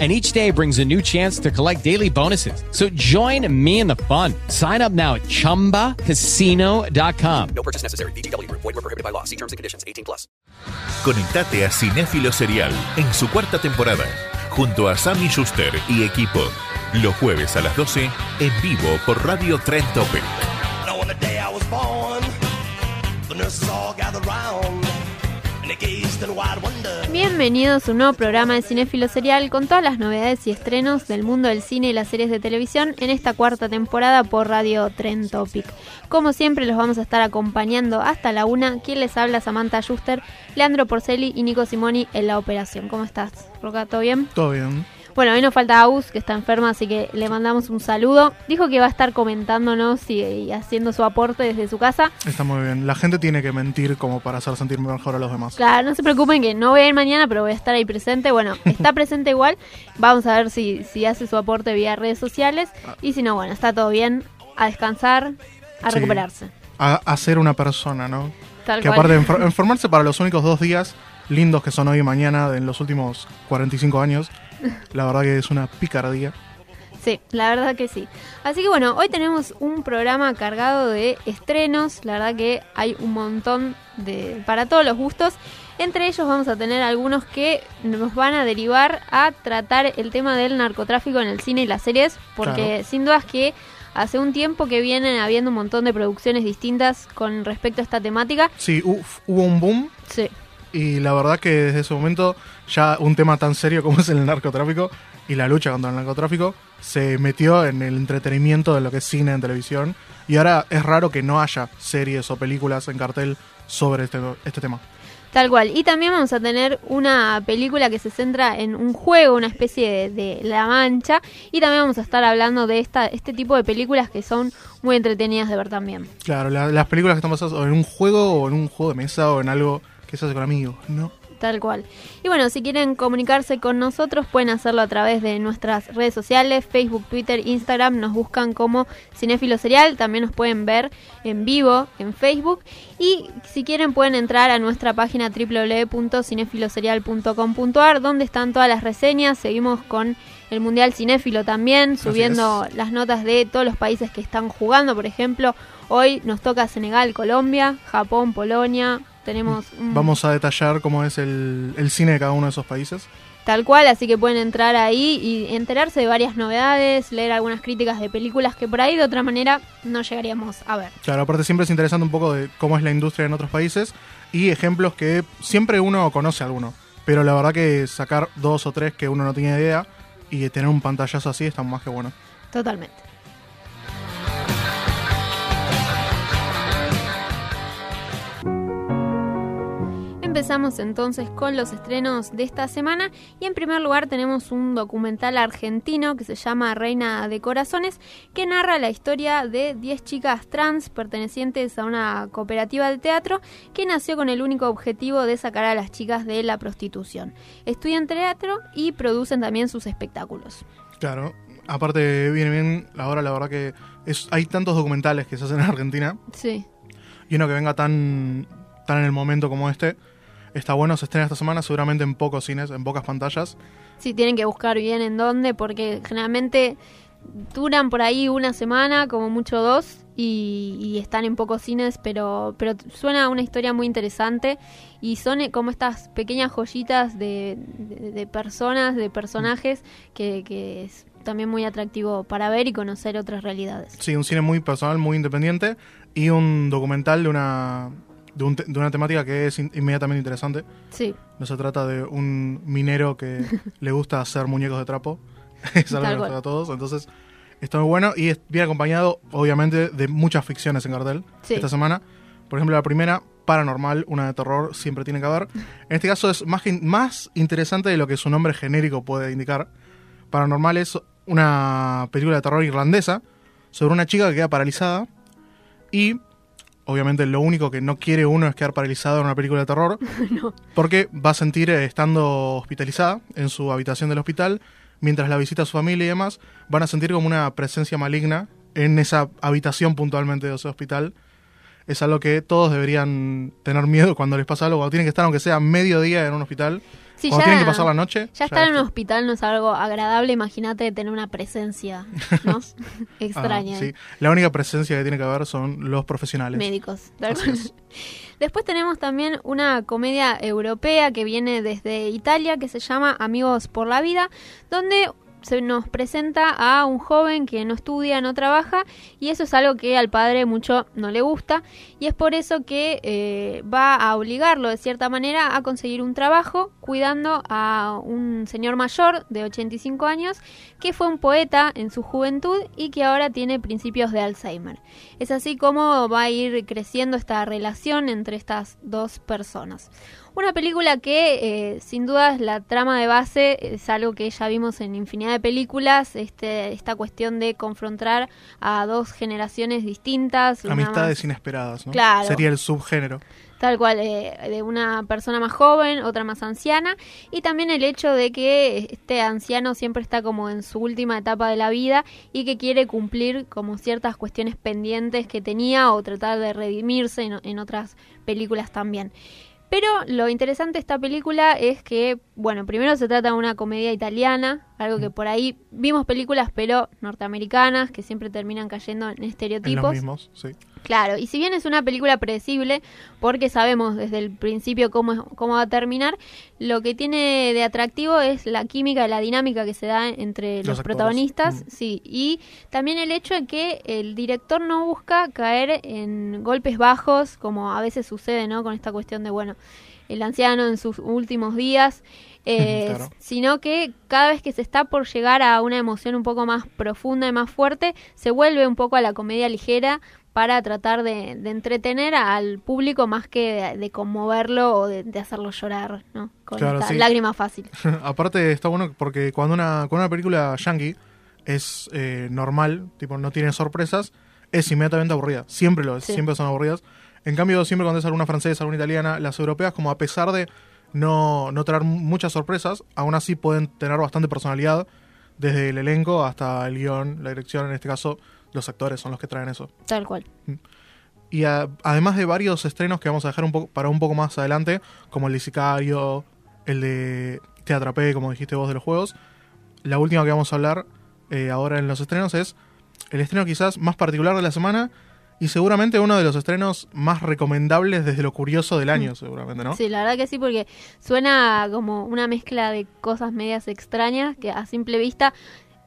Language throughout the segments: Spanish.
and each day brings a new chance to collect daily bonuses. So join me in the fun. Sign up now at ChumbaCasino.com. No purchase necessary. BGW. Void were prohibited by law. See terms and conditions. 18 plus. Conectate a Cinéfilo Serial en su cuarta temporada, junto a Sammy Schuster y equipo. Los jueves a las 12, en vivo por Radio Trend Topic. Bienvenidos a un nuevo programa de Cinéfilo Serial con todas las novedades y estrenos del mundo del cine y las series de televisión en esta cuarta temporada por Radio Trend Topic. Como siempre los vamos a estar acompañando hasta la una. Quien les habla Samantha Schuster, Leandro Porceli y Nico Simoni en la operación. ¿Cómo estás, Roca? ¿Todo bien? Todo bien. Bueno, hoy nos falta Aus, que está enferma, así que le mandamos un saludo. Dijo que va a estar comentándonos y, y haciendo su aporte desde su casa. Está muy bien. La gente tiene que mentir como para hacer sentir mejor a los demás. Claro, no se preocupen que no voy a ir mañana, pero voy a estar ahí presente. Bueno, está presente igual. Vamos a ver si, si hace su aporte vía redes sociales. Y si no, bueno, está todo bien. A descansar, a Sí. recuperarse. A, a ser una persona, ¿no? Tal que cual. aparte de enfer- enfermarse para los únicos dos días lindos que son hoy y mañana en los últimos 45 años, la verdad que es una picardía. Sí, la verdad que sí. Así que bueno, hoy tenemos un programa cargado de estrenos. La verdad que hay un montón de para todos los gustos. Entre ellos vamos a tener algunos que nos van a derivar a tratar el tema del narcotráfico en el cine y las series, porque Claro. sin dudas que hace un tiempo que vienen habiendo un montón de producciones distintas con respecto a esta temática. Sí, uf, hubo un boom Sí, y la verdad que desde ese momento ya un tema tan serio como es el narcotráfico y la lucha contra el narcotráfico se metió en el entretenimiento de lo que es cine en televisión y ahora es raro que no haya series o películas en cartel sobre este, este tema. Tal cual. Y también vamos a tener una película que se centra en un juego, una especie de, de La Mancha. Y también vamos a estar hablando de esta, este tipo de películas que son muy entretenidas de ver también. Claro, la- las películas que están basadas en un juego o en un juego de mesa o en algo que se hace con amigos, ¿no? Tal cual. Y bueno, si quieren comunicarse con nosotros, pueden hacerlo a través de nuestras redes sociales, Facebook, Twitter, Instagram. Nos buscan como Cinéfilo Serial. También nos pueden ver en vivo en Facebook. Y si quieren, pueden entrar a nuestra página www.cinefiloserial.com.ar, donde están todas las reseñas. Seguimos con el Mundial Cinéfilo también, subiendo las notas de todos los países que están jugando. Por ejemplo, hoy nos toca Senegal, Colombia, Japón, Polonia. Tenemos un- Vamos a detallar cómo es el, el cine de cada uno de esos países. Tal cual, así que pueden entrar ahí y enterarse de varias novedades, leer algunas críticas de películas que por ahí de otra manera no llegaríamos a ver. Claro, aparte siempre es interesante un poco de cómo es la industria en otros países y ejemplos que siempre uno conoce alguno. Pero la verdad que sacar dos o tres que uno no tenía idea y tener un pantallazo así está más que bueno. Totalmente. Empezamos entonces con los estrenos de esta semana y en primer lugar tenemos un documental argentino que se llama Reina de Corazones que narra la historia de 10 chicas trans pertenecientes a una cooperativa de teatro que nació con el único objetivo de sacar a las chicas de la prostitución. Estudian teatro y producen también sus espectáculos. Claro, aparte viene bien ahora la verdad que es, hay tantos documentales que se hacen en Argentina Sí. y uno que venga tan, tan en el momento como este. Está bueno, se estrena esta semana, seguramente en pocos cines, en pocas pantallas. Sí, tienen que buscar bien en dónde, porque generalmente duran por ahí una semana, como mucho dos, y, y están en pocos cines, pero, pero suena una historia muy interesante y son eh, como estas pequeñas joyitas de, de- de personas, de personajes, que, que es también muy atractivo para ver y conocer otras realidades. Sí, un cine muy personal, muy independiente y un documental de una, de, un te- de una temática que es in- inmediatamente interesante. Sí, No se trata de un minero que le gusta hacer muñecos de trapo. es algo que nos toca a todos. Entonces, está muy bueno y bien acompañado, obviamente, de muchas ficciones en cartel Sí. esta semana. Por ejemplo, la primera, Paranormal, una de terror, siempre tiene que haber. En este caso es más, más interesante de lo que su nombre genérico puede indicar. Paranormal es una película de terror irlandesa sobre una chica que queda paralizada y obviamente lo único que no quiere uno es quedar paralizado en una película de terror, porque va a sentir eh, estando hospitalizada en su habitación del hospital, mientras la visita a su familia y demás, van a sentir como una presencia maligna en esa habitación puntualmente de ese hospital. Es algo que todos deberían tener miedo cuando les pasa algo, cuando tienen que estar aunque sea medio día en un hospital, Sí, cuando ya- tienen que pasar la noche. Ya estar en un hospital no es algo agradable, imagínate tener una presencia, ¿no? Extraña. Ah, sí. La única presencia que tiene que haber son los profesionales. médicos. Después tenemos también una comedia europea que viene desde Italia que se llama Amigos por la Vida, donde se nos presenta a un joven que no estudia, no trabaja y eso es algo que al padre mucho no le gusta y es por eso que eh, va a obligarlo de cierta manera a conseguir un trabajo cuidando a un señor mayor de 85 años que fue un poeta en su juventud y que ahora tiene principios de Alzheimer. Es así como va a ir creciendo esta relación entre estas dos personas. Una película que eh, sin dudas la trama de base es algo que ya vimos en infinidad de películas, este, esta cuestión de confrontar a dos generaciones distintas. Amistades más- inesperadas, ¿no? Claro. Sería el subgénero. Tal cual, eh, de una persona más joven, otra más anciana, y también el hecho de que este anciano siempre está como en su última etapa de la vida y que quiere cumplir como ciertas cuestiones pendientes que tenía o tratar de redimirse en, en otras películas también. Pero lo interesante de esta película es que, bueno, primero se trata de una comedia italiana, algo que por ahí vimos películas pero norteamericanas que siempre terminan cayendo en En estereotipos. los mismos, sí. Claro, y si bien es una película predecible, porque sabemos desde el principio cómo, es- cómo va a terminar, lo que tiene de atractivo es la química, la dinámica que se da entre los, protagonistas, Mm. sí, y también el hecho de que el director no busca caer en golpes bajos, como a veces sucede, ¿no? Con esta cuestión de, bueno, el anciano en sus últimos días, eh, Claro. sino que cada vez que se está por llegar a una emoción un poco más profunda y más fuerte, se vuelve un poco a la comedia ligera para tratar de, de entretener al público más que de, de conmoverlo o de, de hacerlo llorar, ¿no? Con Claro, esta sí. lágrima fácil. Aparte está bueno porque cuando una, cuando una película yankee es eh, normal, tipo no tiene sorpresas, es inmediatamente aburrida. Siempre lo es, Sí. siempre son aburridas. En cambio, siempre cuando es alguna francesa, alguna italiana, las europeas, como a pesar de no, no traer muchas sorpresas, aún así pueden tener bastante personalidad, desde el elenco hasta el guion, la dirección, en este caso, los actores son los que traen eso. Tal cual. Y a- además de varios estrenos que vamos a dejar un poco para un poco más adelante, como el de Sicario, el de Te atrapé, como dijiste vos de los juegos, la última que vamos a hablar eh, ahora en los estrenos es el estreno quizás más particular de la semana y seguramente uno de los estrenos más recomendables desde lo curioso del año, seguramente, ¿no? Sí, la verdad que sí, porque suena como una mezcla de cosas medias extrañas que a simple vista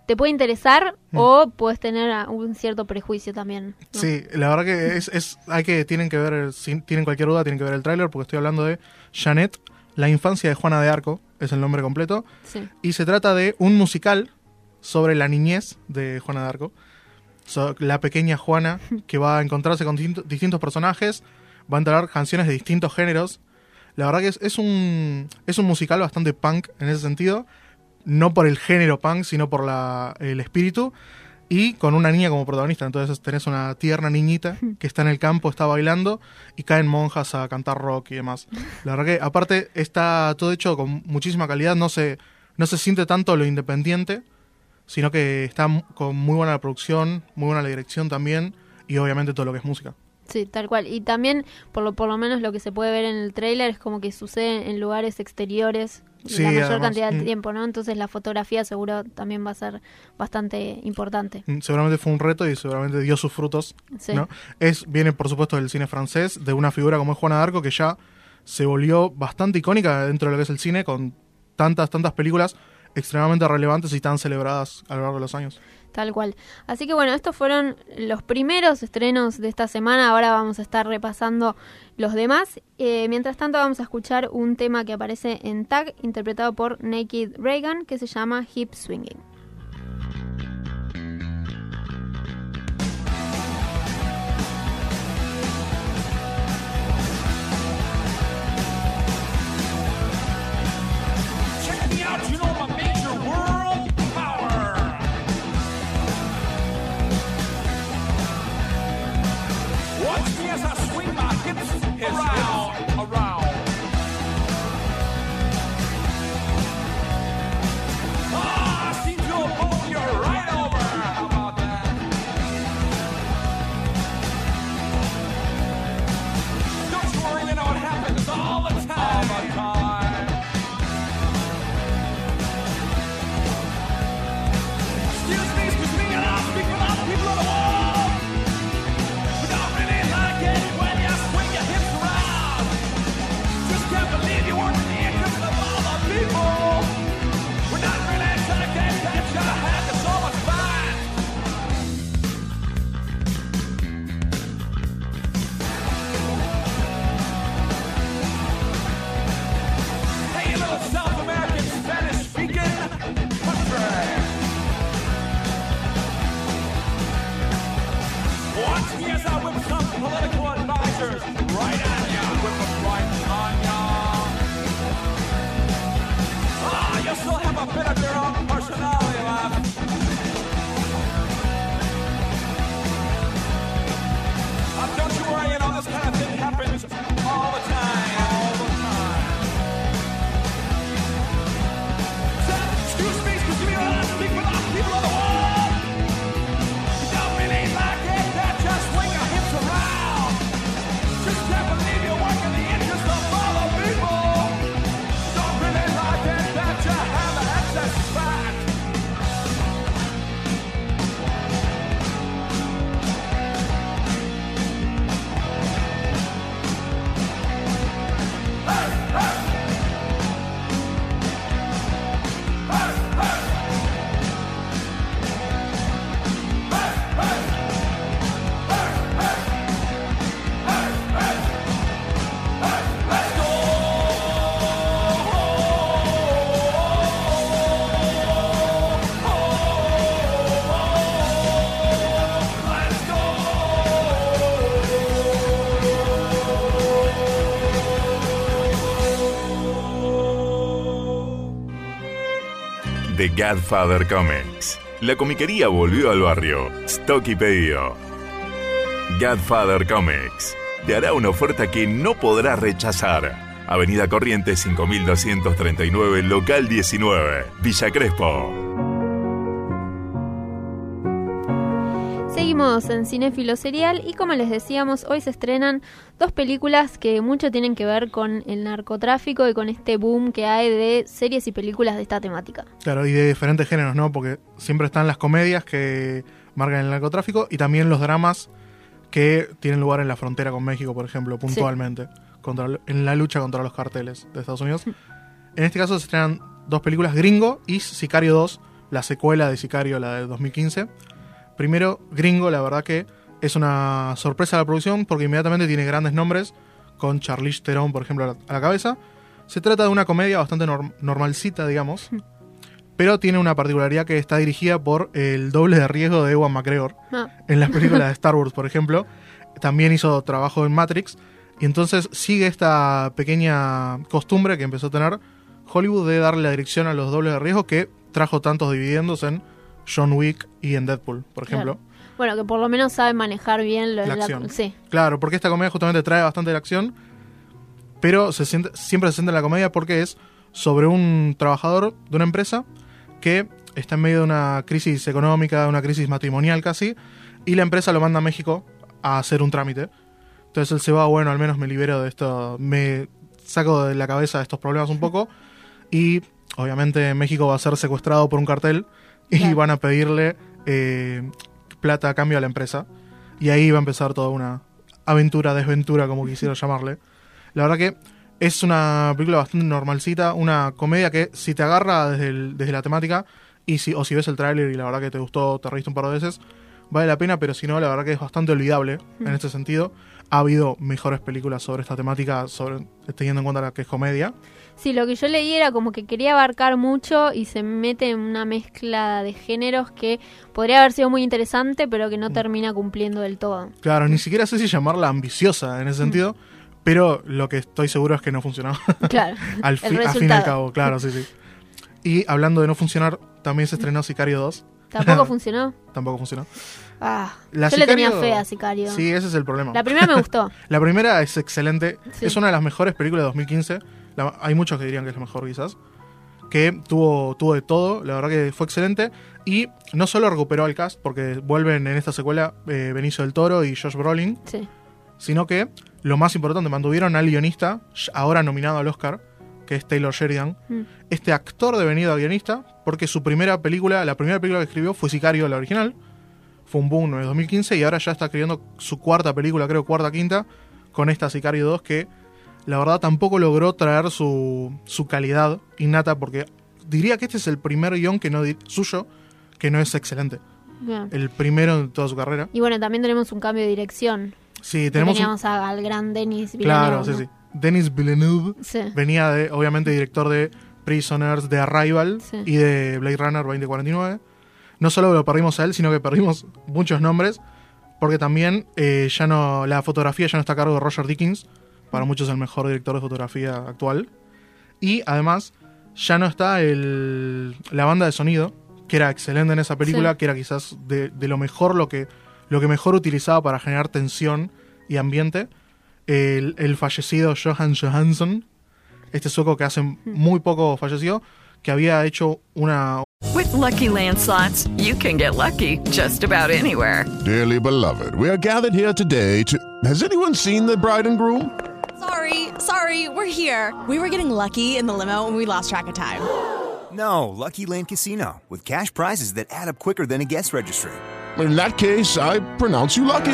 te puede interesar Mm. o puedes tener un cierto prejuicio también. ¿no? Sí, la verdad que es, es hay que tienen que ver, si tienen cualquier duda, tienen que ver el tráiler porque estoy hablando de Janet, la infancia de Juana de Arco, es el nombre completo. Sí. Y se trata de un musical sobre la niñez de Juana de Arco. So- la pequeña Juana que va a encontrarse con distinto- distintos personajes, va a entrar canciones de distintos géneros. La verdad que es, es un, es un musical bastante punk en ese sentido. No por el género punk, sino por la, el espíritu. Y con una niña como protagonista. Entonces tenés una tierna niñita que está en el campo, está bailando y caen monjas a cantar rock y demás. La verdad que aparte está todo hecho con muchísima calidad. No se, no se siente tanto lo independiente, sino que está con muy buena la producción, muy buena la dirección también y obviamente todo lo que es música. Sí, tal cual. Y también, por lo, por lo menos lo que se puede ver en el tráiler es como que sucede en lugares exteriores Sí, la mayor además, cantidad de mm. tiempo, ¿no? Entonces la fotografía seguro también va a ser bastante importante. Mm, Seguramente fue un reto y seguramente dio sus frutos. Sí. ¿no? Es, viene por supuesto del cine francés, de una figura como es Juana de Arco, que ya se volvió bastante icónica dentro de lo que es el cine, con tantas, tantas películas extremadamente relevantes y tan celebradas a lo largo de los años. Tal cual. Así que bueno, estos fueron los primeros estrenos de esta semana. Ahora vamos a estar repasando los demás. Eh, mientras tanto, vamos a escuchar un tema que aparece en Tag, interpretado por Naked Reagan, que se llama Hip Swinging. Godfather Comics. La comiquería volvió al barrio. Stock y pedido. Godfather Comics. Te hará una oferta que no podrás rechazar. Avenida Corrientes 5239, local 19, Villa Crespo. Seguimos en Cinéfilo Serial y como les decíamos, hoy se estrenan dos películas que mucho tienen que ver con el narcotráfico y con este boom que hay de series y películas de esta temática. Claro, y de diferentes géneros, ¿no? Porque siempre están las comedias que marcan el narcotráfico y también los dramas que tienen lugar en la frontera con México, por ejemplo, puntualmente, contra, en la lucha contra los carteles de Estados Unidos. En este caso se estrenan dos películas, Gringo y Sicario 2, la secuela de Sicario, la de 2015. Primero, Gringo, la verdad que es una sorpresa la producción porque inmediatamente tiene grandes nombres, con Charlize Theron, por ejemplo, a la, cabeza. Se trata de una comedia bastante norm- normalcita, digamos, pero tiene una particularidad que está dirigida por el doble de riesgo de Ewan McGregor Ah, en las películas de Star Wars, por ejemplo. También hizo trabajo en Matrix. Y entonces sigue esta pequeña costumbre que empezó a tener Hollywood de darle la dirección a los dobles de riesgo que trajo tantos dividendos en John Wick y en Deadpool, por ejemplo. claro. Bueno, que por lo menos sabe manejar bien lo- La acción. Sí, Claro, porque esta comedia justamente trae bastante de la acción, pero se siente- siempre se siente en la comedia porque es sobre un trabajador de una empresa que está en medio de una crisis económica, una crisis matrimonial casi, y la empresa lo manda a México a hacer un trámite. Entonces él se va, bueno, al menos me libero de esto, me saco de la cabeza estos problemas un poco, y obviamente México va a ser secuestrado por un cartel y van a pedirle eh, plata a cambio a la empresa. Y ahí va a empezar toda una aventura, desventura, como quisiera llamarle. La verdad que es una película bastante normalcita, una comedia que si te agarra desde, el- desde la temática y si, o si ves el tráiler y la verdad que te gustó, te reíste un par de veces, vale la pena, pero si no, la verdad que es bastante olvidable en este sentido. Ha habido mejores películas sobre esta temática, sobre, teniendo en cuenta la que es comedia. Sí, lo que yo leí era como que quería abarcar mucho y se mete en una mezcla de géneros que podría haber sido muy interesante, pero Mm. que no termina cumpliendo del todo. Claro, ni siquiera sé si llamarla ambiciosa en ese sentido, pero lo que estoy seguro es que no funcionó. Claro. al el fi- a fin y al cabo, claro, sí, sí. Y hablando de no funcionar, también se estrenó Sicario 2. Tampoco funcionó. Tampoco funcionó. Ah, La yo le tenía fe a Sicario. Sí, ese es el problema. La primera me gustó. La primera es excelente. Sí. Es una de las mejores películas de 2015. La- hay muchos que dirían que es la mejor, quizás. Que tuvo, tuvo de todo. La verdad que fue excelente. Y no solo recuperó al cast, porque vuelven en esta secuela eh, Benicio del Toro y Josh Brolin, Sí. sino que lo más importante, mantuvieron al guionista, ahora nominado al Oscar, que es Taylor Sheridan. Mm. Este actor devenido a guionista, porque su primera película, la primera película que escribió fue Sicario, la original. Fue un boom en 2015 y ahora ya está escribiendo su cuarta película, creo cuarta, quinta, con esta Sicario 2 que la verdad tampoco logró traer su, su calidad innata porque diría que este es el primer guion que no suyo que no es excelente. El primero en toda su carrera. Y bueno, también tenemos un cambio de dirección. Sí, tenemos un- Teníamos a- al gran Denis Villeneuve. Claro, sí, ¿no? sí. Denis Villeneuve Sí. venía de, obviamente, director de Prisoners, de Arrival Sí. y de Blade Runner 2049. No solo lo perdimos a él, sino que perdimos muchos nombres, porque también eh, ya no la fotografía ya no está a cargo de Roger Dickens, para muchos el mejor director de fotografía actual. Y además ya no está el, la banda de sonido, que era excelente en esa película, Sí. que era quizás de, de lo mejor, lo que, lo que mejor utilizaba para generar tensión y ambiente. El, el fallecido Johan Johansson, este sueco que hace muy poco falleció, que había hecho una, With Lucky Land slots, you can get lucky just about anywhere. Dearly beloved, we are gathered here today to. Has anyone seen the bride and groom? Sorry, sorry, we're here. We were getting lucky in the limo and we lost track of time. No, Lucky Land Casino, with cash prizes that add up quicker than a guest registry. In that case, I pronounce you lucky.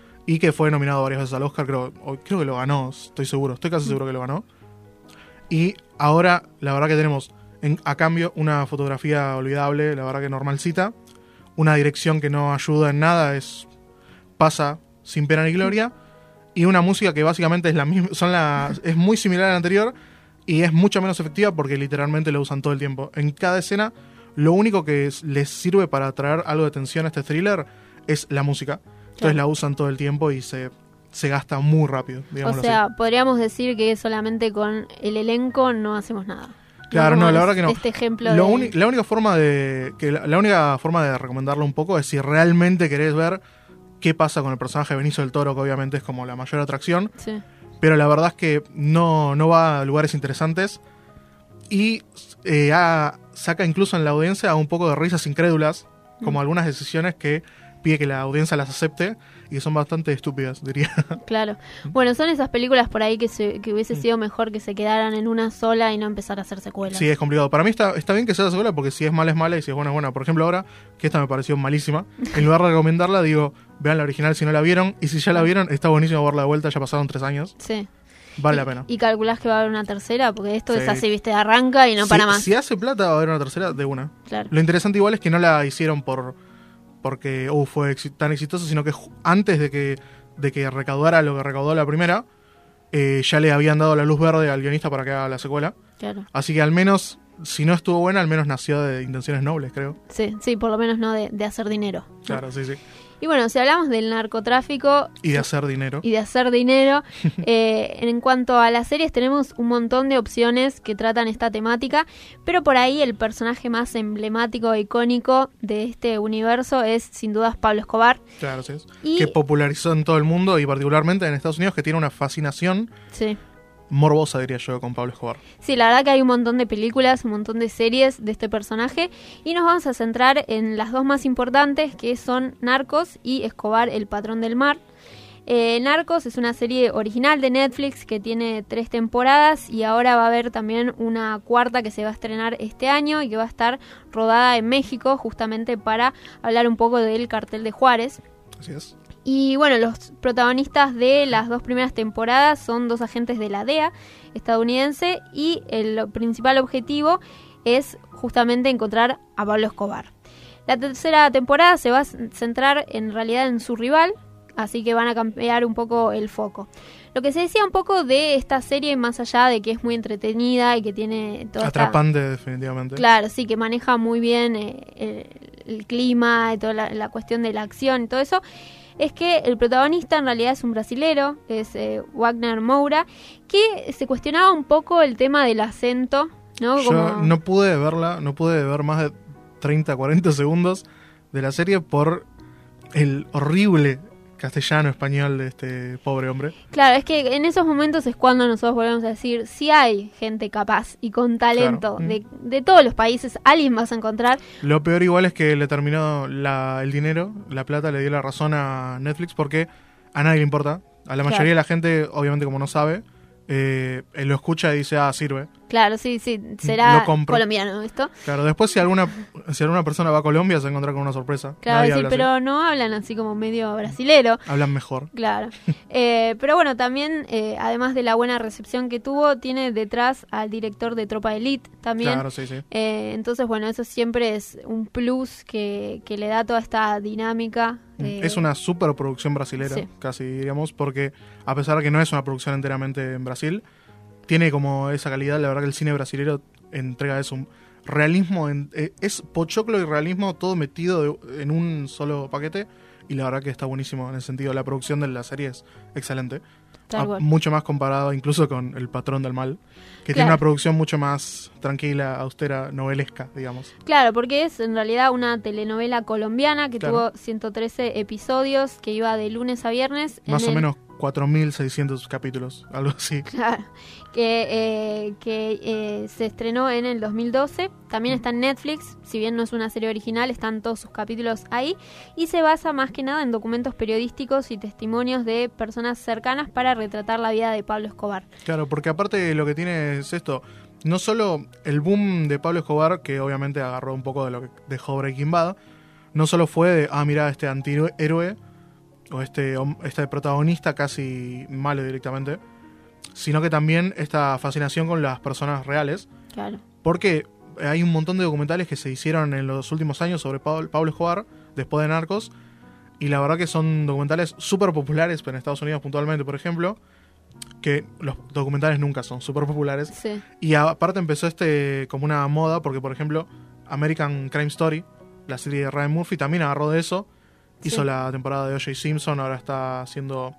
y que fue nominado varias veces al Oscar, creo, creo que lo ganó, estoy seguro, estoy casi seguro que lo ganó. Y ahora, la verdad que tenemos en- a cambio una fotografía olvidable, la verdad que normalcita, una dirección que no ayuda en nada, es pasa sin pena ni gloria, y una música que básicamente es la misma, son la, es muy similar a la anterior y es mucho menos efectiva porque literalmente la usan todo el tiempo. En cada escena, lo único que es- les sirve para traer algo de tensión a este thriller es la música. Entonces la usan todo el tiempo y se, se gasta muy rápido, O sea, así. podríamos decir que solamente con el elenco no hacemos nada. Claro, no, la verdad que no. Este ejemplo Lo de- uni- la única forma de que la, la única forma de recomendarlo un poco es si realmente querés ver qué pasa con el personaje de Benicio del Toro, que obviamente es como la mayor atracción. Sí. pero la verdad es que no, no va a lugares interesantes y eh, saca incluso en la audiencia un poco de risas incrédulas, como Mm. algunas decisiones que pide que la audiencia las acepte y son bastante estúpidas, diría. Claro. Bueno, son esas películas por ahí que, se, que hubiese sido mejor que se quedaran en una sola y no empezar a hacer secuelas. Sí, es complicado. Para mí está, está bien que sea la secuela porque si es mala es mala y si es buena es buena. Por ejemplo, ahora, que esta me pareció malísima, en lugar de recomendarla, digo, vean la original si no la vieron y si ya la vieron, está buenísimo verla de vuelta, ya pasaron tres años. Sí. Vale la pena. Y calculás que va a haber una tercera, porque esto es Sí. así, viste, arranca y no si, para más. Si hace plata, va a haber una tercera de una. Claro. Lo interesante igual es que no la hicieron por porque uh, fue tan exitosa, sino que antes de que, de que recaudara lo que recaudó la primera, eh, ya le habían dado la luz verde al guionista para que haga la secuela. Claro. Así que al menos, si no estuvo buena, al menos nació de intenciones nobles, creo. Sí, sí, por lo menos no de, de hacer dinero. Claro, sí, sí. Y bueno, si hablamos del narcotráfico Y de hacer dinero. y de hacer dinero, eh, en cuanto a las series tenemos un montón de opciones que tratan esta temática, pero por ahí el personaje más emblemático e icónico de este universo es sin dudas Pablo Escobar. Claro, sí. es. Y- Que popularizó en todo el mundo y particularmente en Estados Unidos, que tiene una fascinación Sí. Morbosa, diría yo, con Pablo Escobar. Sí, la verdad que hay un montón de películas, un montón de series de este personaje y nos vamos a centrar en las dos más importantes que son Narcos y Escobar, el patrón del mar. Eh, Narcos es una serie original de Netflix que tiene tres temporadas y ahora va a haber también una cuarta que se va a estrenar este año y que va a estar rodada en México justamente para hablar un poco del cartel de Juárez. Así es. Y bueno, los protagonistas de las dos primeras temporadas son dos agentes de la DEA estadounidense y el principal objetivo es justamente encontrar a Pablo Escobar. La tercera temporada se va a centrar en realidad en su rival, así que van a cambiar un poco el foco. Lo que se decía un poco de esta serie, más allá de que es muy entretenida y que tiene toda esta- Atrapante, definitivamente. Claro, sí, que maneja muy bien eh, el, el clima y toda la, la cuestión de la acción y todo eso. Es que el protagonista en realidad es un brasilero, es eh, Wagner Moura, que se cuestionaba un poco el tema del acento, ¿no? Yo no pude verla, no pude ver más de 30, 40 segundos de la serie por el horrible castellano español de este pobre hombre. Claro, es que en esos momentos es cuando nosotros volvemos a decir, si hay gente capaz y con talento Claro. de, de todos los países, alguien vas a encontrar. Lo peor igual es que le terminó la- el dinero, la plata, le dio la razón a Netflix porque a nadie le importa. A la mayoría Claro. de la gente, obviamente como no sabe, eh, él lo escucha y dice, ah, sirve. Claro, sí, sí, será colombiano esto. Claro, después si alguna, si alguna persona va a Colombia se va a encontrar con una sorpresa. Claro, sí, así. pero no hablan así como medio brasilero. Hablan mejor. Claro. Eh, pero bueno, también, eh, además de la buena recepción que tuvo, tiene detrás al director de Tropa Elite también. Claro, sí, sí. Eh, entonces, bueno, eso siempre es un plus que, que le da toda esta dinámica. Eh, Es una superproducción brasilera, Sí. casi diríamos, porque a pesar de que no es una producción enteramente en Brasil, tiene como esa calidad. La verdad que el cine brasilero entrega eso, un realismo, en- eh, es pochoclo y realismo todo metido de- en un solo paquete. Y la verdad que está buenísimo en ese sentido. La producción de la serie es excelente. Ah, mucho más comparado incluso con El Patrón del Mal, que tiene una producción mucho más tranquila, austera, novelesca, digamos. Claro, porque es en realidad una telenovela colombiana que Claro. tuvo 113 episodios, que iba de lunes a viernes. en Más o el- menos 4.600 capítulos, algo así. Claro, que, eh, que eh, se estrenó en el 2012. También está en Netflix, si bien no es una serie original, están todos sus capítulos ahí. Y se basa más que nada en documentos periodísticos y testimonios de personas cercanas para retratar la vida de Pablo Escobar. Claro, porque aparte lo que tiene es esto. No solo el boom de Pablo Escobar, que obviamente agarró un poco de lo que dejó Breaking Bad, no solo fue de, ah, mira, este antihéroe o este, este protagonista casi malo directamente, sino que también esta fascinación con las personas reales, Claro. porque hay un montón de documentales que se hicieron en los últimos años sobre Pablo, Escobar, después de Narcos, y la verdad que son documentales súper populares, en Estados Unidos puntualmente, por ejemplo, que los documentales nunca son súper populares. Sí. Y aparte empezó este como una moda, porque por ejemplo, American Crime Story, la serie de Ryan Murphy, también agarró de eso. Hizo Sí. la temporada de O.J. Simpson, ahora está haciendo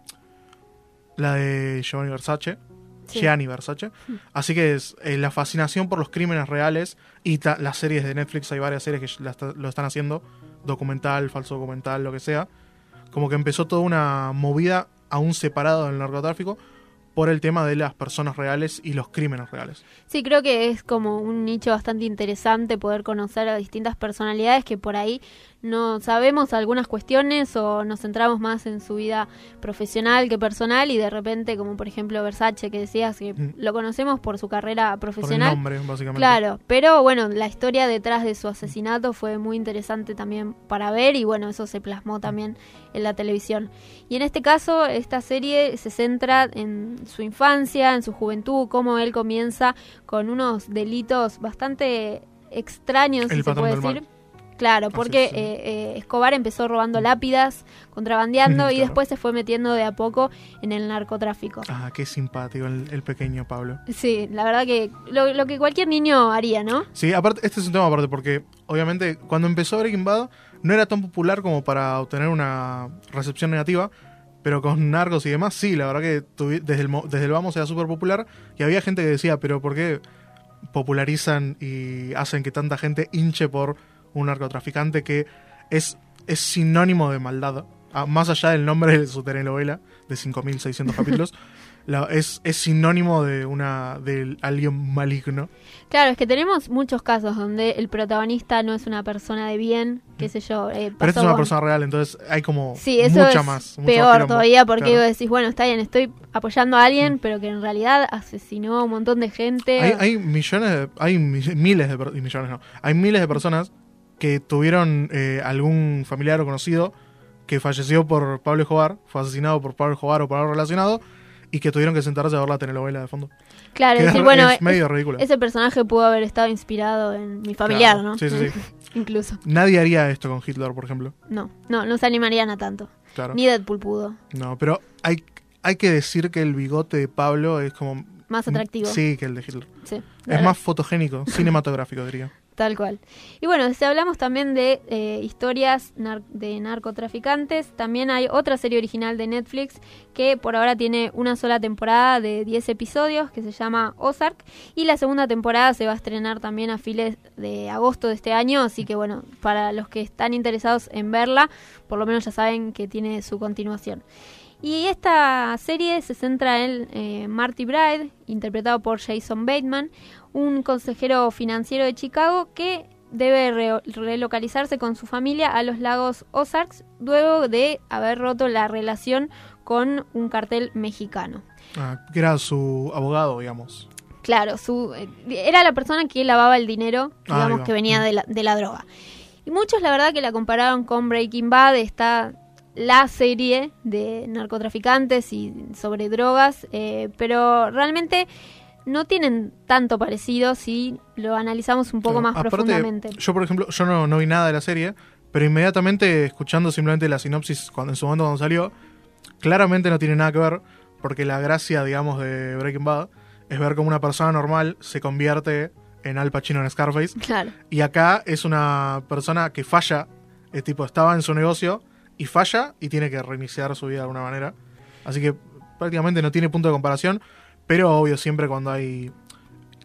la de Giovanni Versace. Sí. Gianni Versace. Así que es eh, la fascinación por los crímenes reales y las series de Netflix, hay varias series que la lo están haciendo, documental, falso documental, lo que sea. Como que empezó toda una movida aún separado del narcotráfico por el tema de las personas reales y los crímenes reales. Sí, creo que es como un nicho bastante interesante poder conocer a distintas personalidades que por ahí no sabemos algunas cuestiones o nos centramos más en su vida profesional que personal y de repente, como por ejemplo Versace, que decías que Mm. lo conocemos por su carrera Por el profesional. nombre, básicamente. Claro, pero bueno, la historia detrás de su asesinato fue muy interesante también para ver y bueno, eso se plasmó también en la televisión. Y en este caso, esta serie se centra en su infancia, en su juventud, cómo él comienza con unos delitos bastante extraños, El si se puede mal. Claro, porque sí. eh, eh, Escobar empezó robando lápidas, contrabandeando y Claro. después se fue metiendo de a poco en el narcotráfico. Ah, qué simpático el, el pequeño Pablo. Sí, la verdad que lo, lo que cualquier niño haría, ¿no? Sí, aparte, este es un tema aparte porque obviamente cuando empezó Breaking Bad no era tan popular como para obtener una recepción negativa, pero con Narcos y demás sí, la verdad que tuvi- desde el, desde el vamos era súper popular y había gente que decía, pero ¿por qué popularizan y hacen que tanta gente hinche por un narcotraficante que es, es sinónimo de maldad? Ah, más allá del nombre de su telenovela de 5.600 capítulos, la- es, es sinónimo de una de alguien maligno. Claro, es que tenemos muchos casos donde el protagonista no es una persona de bien, qué sé yo. eh, Pero esta pasó es una persona real, entonces hay como Sí, eso mucha es más. peor todavía porque Claro. decís, bueno, está bien, estoy apoyando a alguien, pero que en realidad asesinó a un montón de gente. Hay, hay millones, de- hay mi- miles de millones, no, hay miles de personas que tuvieron eh, algún familiar o conocido que falleció por Pablo Escobar, fue asesinado por Pablo Escobar o por algo relacionado y que tuvieron que sentarse a ver la telenovela de fondo. claro, que decir, es bueno, medio es- ridículo. ese personaje pudo haber estado inspirado en mi familiar, Claro, ¿no? sí, sí, sí. Incluso. Nadie haría esto con Hitler, por ejemplo. No, no, no se animarían a tanto. Claro. Ni Deadpool pudo. No, pero hay, hay que decir que el bigote de Pablo es como... Más atractivo. Sí, que el de Hitler. Sí, Es verdad. más fotogénico, cinematográfico, diría. Tal cual. Y bueno, si hablamos también de eh, historias de narcotraficantes, también hay otra serie original de Netflix que por ahora tiene una sola temporada de 10 episodios que se llama Ozark y la segunda temporada se va a estrenar también a fines de agosto de este año, así que bueno, para los que están interesados en verla, por lo menos ya saben que tiene su continuación. Y esta serie se centra en eh, Marty Bride, interpretado por Jason Bateman, un consejero financiero de Chicago que debe re- relocalizarse con su familia a los lagos Ozarks luego de haber roto la relación con un cartel mexicano. Ah, que era su abogado, digamos. Claro, su, eh, era la persona que lavaba el dinero, Ahí digamos, que venía de la, de la droga. Y muchos, la verdad, que la compararon con Breaking Bad, está la serie de narcotraficantes y sobre drogas, eh, pero realmente no tienen tanto parecido si lo analizamos un poco más Aparte, profundamente. Yo, por ejemplo, yo no, no vi nada de la serie, pero inmediatamente escuchando simplemente la sinopsis cuando, en su momento cuando salió, claramente no tiene nada que ver, porque la gracia, digamos, de Breaking Bad es ver cómo una persona normal se convierte en Al Pacino en Scarface. Claro. Y acá es una persona que falla, es tipo, estaba en su negocio y falla y tiene que reiniciar su vida de alguna manera. Así que prácticamente no tiene punto de comparación, pero obvio, siempre cuando hay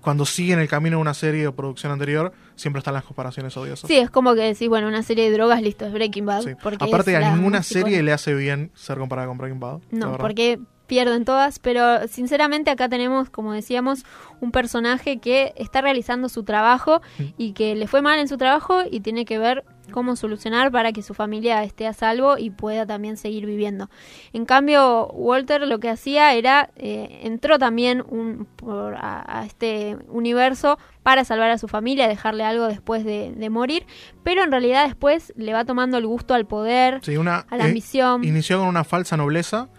cuando siguen el camino de una serie o producción anterior, siempre están las comparaciones odiosas. Sí, es como que decís, bueno, una serie de drogas, listo, es Breaking Bad. Sí. porque Aparte, a ninguna serie le hace bien ser comparada con Breaking Bad. No, porque pierden todas, pero sinceramente acá tenemos, como decíamos, un personaje que está realizando su trabajo Mm. y que le fue mal en su trabajo y tiene que ver cómo solucionar para que su familia esté a salvo y pueda también seguir viviendo. En cambio, Walter lo que hacía era, eh, entró también un, por- a, a este universo para salvar a su familia, dejarle algo después de, de morir, pero en realidad después le va tomando el gusto al poder, Sí, una, a la eh, ambición. Inició con una falsa nobleza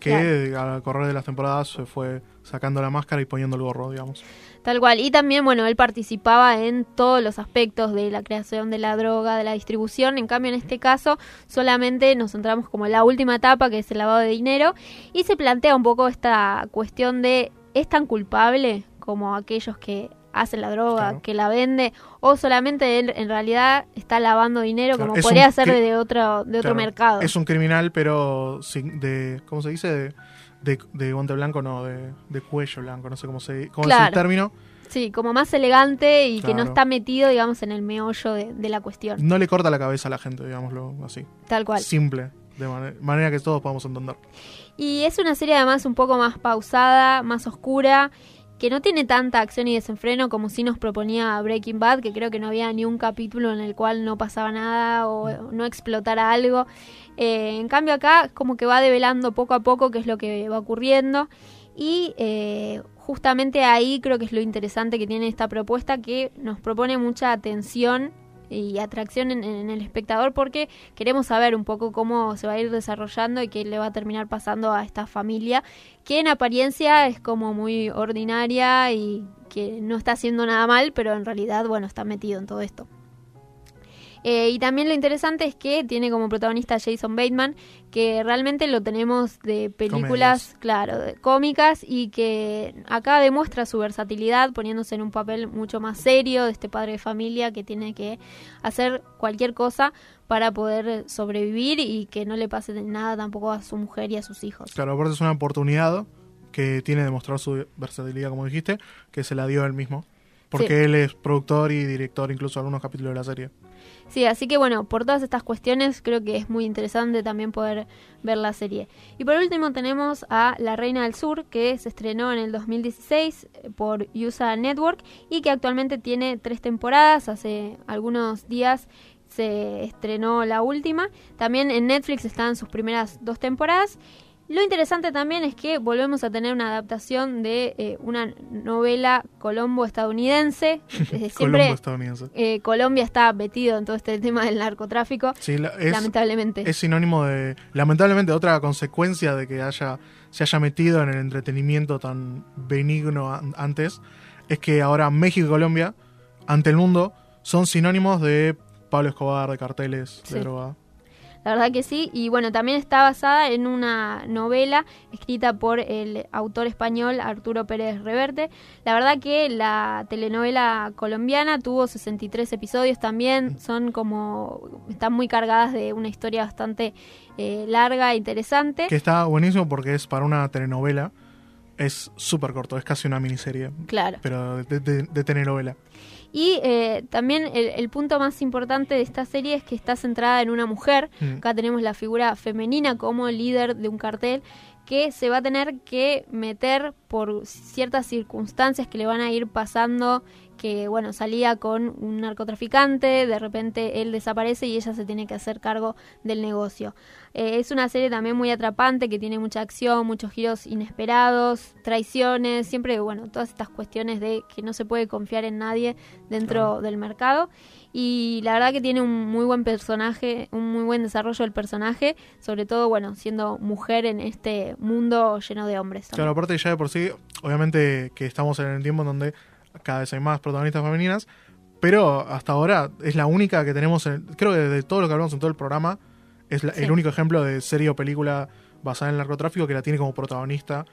que al correr de las temporadas se fue sacando la máscara y poniendo el gorro, digamos. Tal cual. Y también, bueno, él participaba en todos los aspectos de la creación de la droga, de la distribución. En cambio, en este caso, solamente nos centramos como en la última etapa, que es el lavado de dinero. Y se plantea un poco esta cuestión de, ¿es tan culpable como aquellos que hacen la droga, Claro. que la vende? ¿O solamente él en realidad está lavando dinero Claro, como podría ser de otro, de otro mercado? Es un criminal, pero sin, de. ¿Cómo se dice? De, de, de guante blanco, no, de, de cuello blanco, no sé cómo, se, cómo es el término. Sí, como más elegante y que no está metido, digamos, en el meollo de, de la cuestión. No le corta la cabeza a la gente, digámoslo así. Tal cual. Simple, de mane- manera que todos podamos entender. Y es una serie además un poco más pausada, más oscura, que no tiene tanta acción y desenfreno como si nos proponía Breaking Bad, que creo que no había ni un capítulo en el cual no pasaba nada o no explotara algo. Eh, en cambio acá como que va develando poco a poco qué es lo que va ocurriendo y eh, justamente ahí creo que es lo interesante que tiene esta propuesta que nos propone mucha atención y atracción en, el espectador porque queremos saber un poco cómo se va a ir desarrollando y qué le va a terminar pasando a esta familia que en apariencia es como muy ordinaria y que no está haciendo nada mal pero en realidad bueno está metido en todo esto Eh, y también lo interesante es que tiene como protagonista Jason Bateman, que realmente lo tenemos de películas, claro, de cómicas y que acá demuestra su versatilidad poniéndose en un papel mucho más serio de este padre de familia que tiene que hacer cualquier cosa para poder sobrevivir y que no le pase nada tampoco a su mujer y a sus hijos. Claro, aparte es una oportunidad que tiene de mostrar su versatilidad, como dijiste, que se la dio él mismo. Porque Sí. él es productor y director incluso de algunos capítulos de la serie. Sí, así que bueno, por todas estas cuestiones creo que es muy interesante también poder ver la serie. Y por último tenemos a La Reina del Sur, que se estrenó en el 2016 por USA Network y que actualmente tiene tres temporadas. Hace algunos días se estrenó la última. También en Netflix están sus primeras dos temporadas. Lo interesante también es que volvemos a tener una adaptación de eh, una novela colombo-estadounidense. Siempre Colombo estadounidense. eh, Colombia está metido en todo este tema del narcotráfico. Sí, la- es, lamentablemente. es sinónimo de. Lamentablemente, otra consecuencia de que haya se haya metido en el entretenimiento tan benigno an- antes es que ahora México y Colombia, ante el mundo, son sinónimos de Pablo Escobar, de carteles, Sí. de droga. La verdad que sí. Y bueno, también está basada en una novela escrita por el autor español Arturo Pérez Reverte. La verdad que la telenovela colombiana tuvo 63 episodios también. Son como. están muy cargadas de una historia bastante eh, larga e interesante. Que está buenísimo porque es para una telenovela. Es súper corto, es casi una miniserie. Claro. Pero de, de- de telenovela. Y eh, también el, el punto más importante de esta serie es que está centrada en una mujer. Mm. Acá tenemos la figura femenina como líder de un cartel que se va a tener que meter por ciertas circunstancias que le van a ir pasando que bueno salía con un narcotraficante de repente él desaparece y ella se tiene que hacer cargo del negocio. Eh, es una serie también muy atrapante que tiene mucha acción muchos giros inesperados traiciones siempre bueno todas estas cuestiones de que no se puede confiar en nadie dentro del mercado. Y la verdad que tiene un muy buen personaje, un muy buen desarrollo del personaje, sobre todo, bueno, siendo mujer en este mundo lleno de hombres. Claro, aparte ya de por sí, obviamente que estamos en el tiempo en donde cada vez hay más protagonistas femeninas, pero hasta ahora es la única que tenemos, en- creo que de todo lo que hablamos en todo el programa, es la- Sí. el único ejemplo de serie o película basada en el narcotráfico que la tiene como protagonista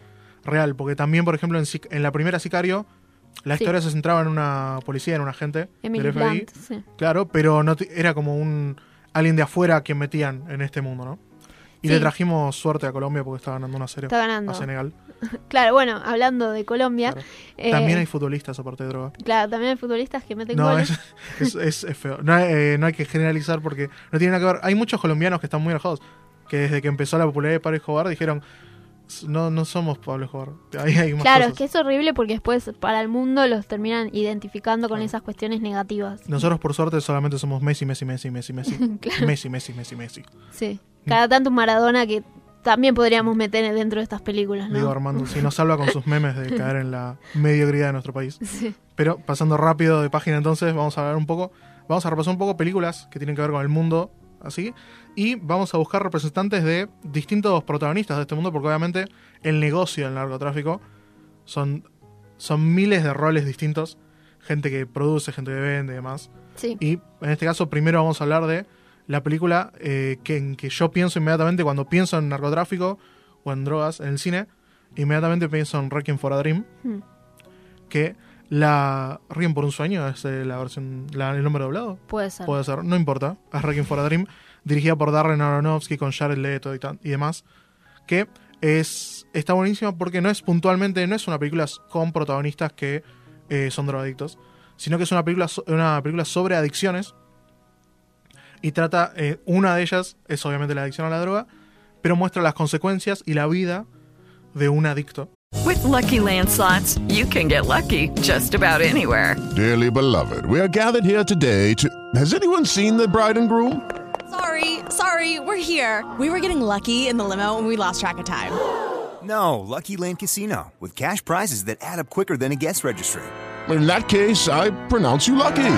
real, porque también, por ejemplo, en, la primera Sicario, la Sí. historia se centraba en una policía, en un agente Emily del FBI, Blunt, sí. claro, pero no era como un alguien de afuera quien metían en este mundo, ¿no? Y le trajimos suerte a Colombia porque está ganando una serie Está ganando. a Senegal. Claro, bueno, hablando de Colombia. eh, También hay futbolistas aparte de droga. Claro, también hay futbolistas que meten No, goles. es, es, es- es feo. No, hay- eh, no hay que generalizar porque no tiene nada que ver. Hay muchos colombianos que están muy enojados. Que desde que empezó la popularidad de Pablo Escobar dijeron: No, no somos Pablo Escobar. Ahí hay más Claro, es que es horrible porque después para el mundo los terminan identificando con esas cuestiones negativas. Nosotros, por suerte, solamente somos Messi, Messi, Messi, Messi, Messi. Claro. Messi, Messi, Messi, Messi. Sí. Cada tanto un Maradona que también podríamos meter dentro de estas películas, ¿no? Digo Armando, si nos salva con sus memes de caer en la mediocridad de nuestro país. Sí. Pero pasando rápido de página entonces, vamos a hablar un poco, vamos a repasar un poco películas que tienen que ver con el mundo, así, y vamos a buscar representantes de distintos protagonistas de este mundo, porque obviamente el negocio del narcotráfico son, son miles de roles distintos, gente que produce, gente que vende y demás. Sí. Y en este caso primero vamos a hablar de la película eh, que, en que yo pienso inmediatamente cuando pienso en narcotráfico o en drogas en el cine, inmediatamente pienso en Requiem for a Dream, Hmm. que la Requiem por un sueño es eh, la versión, la- el nombre doblado. Puede ser. Puede ser, no importa. Es Requiem for a Dream, dirigida por Darren Aronofsky con Jared Leto y, demás. Que es está buenísima porque no es puntualmente, no es una película con protagonistas que eh, son drogadictos, sino que es una película, una película sobre adicciones. Y trata, eh, una de ellas es obviamente la adicción a la droga, pero muestra las consecuencias y la vida de un adicto. With Lucky Land slots, you can get lucky just about anywhere. Dearly beloved, we are gathered here today to. Has anyone seen the bride and groom? Sorry, sorry, we're here. We were getting lucky in the limo and we lost track of time. No, Lucky Land Casino, with cash prizes that add up quicker than a guest registry. In that case, I pronounce you lucky.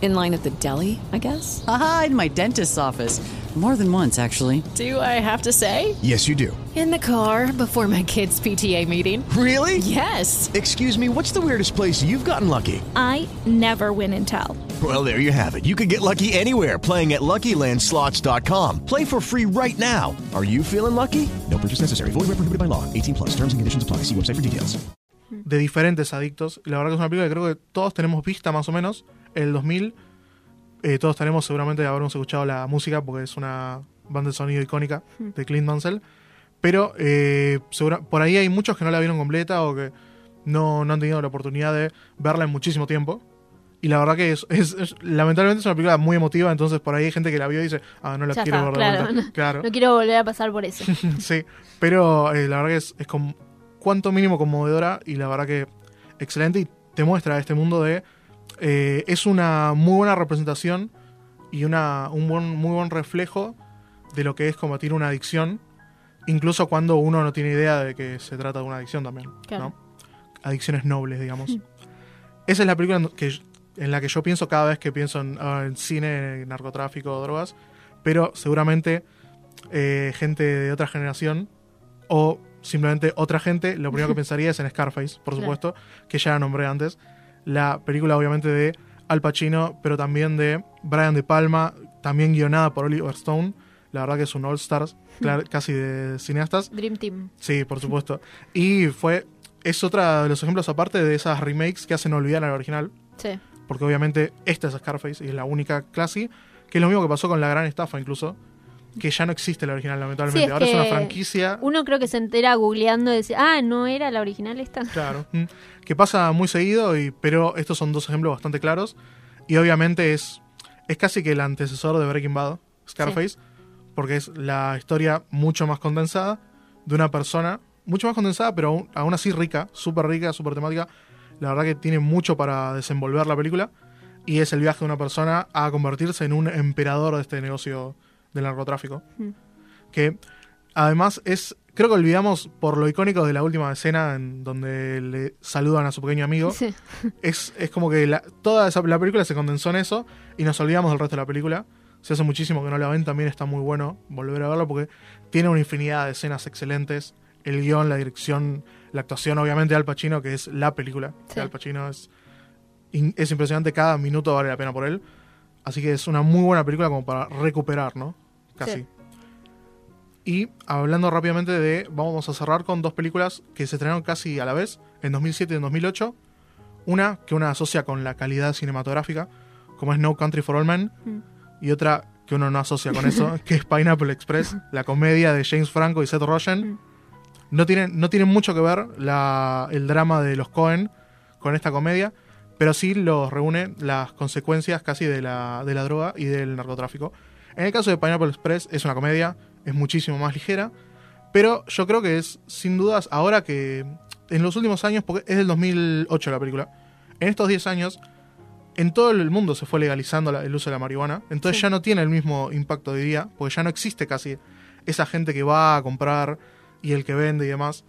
In line at the deli, I guess? Haha, in my dentist's office. More than once, actually. Do I have to say? Yes, you do. In the car before my kids' PTA meeting. Really? Yes. Excuse me, what's the weirdest place you've gotten lucky? I never win and tell. Well, there you have it. You can get lucky anywhere playing at LuckyLandSlots.com. Play for free right now. Are you feeling lucky? No purchase necessary. Void where prohibited by law. 18 plus. Terms and conditions apply. See website for details. de diferentes adictos. La verdad que es una película que creo que todos tenemos vista más o menos. El 2000, eh, todos tenemos seguramente habremos escuchado la música porque es una banda de sonido icónica Hmm. de Clint Mansell. Pero eh, segura- por ahí hay muchos que no la vieron completa o que no, no han tenido la oportunidad de verla en muchísimo tiempo. Y la verdad que es, es- es- lamentablemente es una película muy emotiva, entonces por ahí hay gente que la vio y dice, ah, no la Ya quiero está, ver de claro, vuelta. no, Claro. no quiero volver a pasar por eso. sí, pero eh, la verdad que es, es como cuanto mínimo conmovedora y la verdad que excelente y te muestra este mundo de... eh, es una muy buena representación y una, un buen, muy buen reflejo de lo que es combatir una adicción, incluso cuando uno no tiene idea de que se trata de una adicción también. Claro. ¿no? Adicciones nobles, digamos. Esa es la película en, que, en la que yo pienso cada vez que pienso en, ah, en cine, en narcotráfico, drogas, pero seguramente eh, gente de otra generación o simplemente otra gente, lo primero que pensaría es en Scarface, por Claro. supuesto, que ya la nombré antes. La película obviamente de Al Pacino, pero también de Brian De Palma, también guionada por Oliver Stone. La verdad que es un All Stars, casi de cineastas. Dream Team. Sí, por supuesto. Y fue. Es otra de los ejemplos aparte de esas remakes que hacen olvidar al original. Sí. Porque obviamente esta es Scarface y es la única clase. Que es lo mismo que pasó con La Gran Estafa, incluso. Que ya no existe la original, Sí, lamentablemente. es Ahora es una franquicia. Uno creo que se entera googleando y dice, ah, no era la original esta. Claro. mm, Que pasa muy seguido, y, pero estos son dos ejemplos bastante claros. Y obviamente es, es casi que el antecesor de Breaking Bad, Scarface, porque es la historia mucho más condensada de una persona, mucho más condensada, pero aún, aún así rica, súper rica, súper temática. La verdad que tiene mucho para desenvolver la película. Y es el viaje de una persona a convertirse en un emperador de este negocio del narcotráfico Mm. que además es creo que olvidamos por lo icónico de la última escena en donde le saludan a su pequeño amigo Sí. es, es como que la, toda esa, la película se condensó en eso y nos olvidamos del resto de la película si hace muchísimo que no la ven también está muy bueno volver a verlo porque tiene una infinidad de escenas excelentes el guion, la dirección la actuación obviamente de Al Pacino que es la película Sí. Al Pacino es, es impresionante cada minuto vale la pena por él así que es una muy buena película como para recuperar ¿no? casi Sí. Y hablando rápidamente de, vamos a cerrar con dos películas que se estrenaron casi a la vez, en 2007 y en 2008. Una que una asocia con la calidad cinematográfica, como es No Country for All Men, Mm. y otra que uno no asocia con eso, que es Pineapple Express, la comedia de James Franco y Seth Rogen. No tienen, no tienen mucho que ver la- el drama de los Cohen con esta comedia, pero sí los reúne las consecuencias casi de la, de la droga y del narcotráfico. En el caso de Pineapple Express es una comedia, es muchísimo más ligera, pero yo creo que es sin dudas ahora que en los últimos años, porque es del 2008 la película, en estos 10 años en todo el mundo se fue legalizando la- el uso de la marihuana, entonces Sí. ya no tiene el mismo impacto de día, porque ya no existe casi esa gente que va a comprar y el que vende y demás.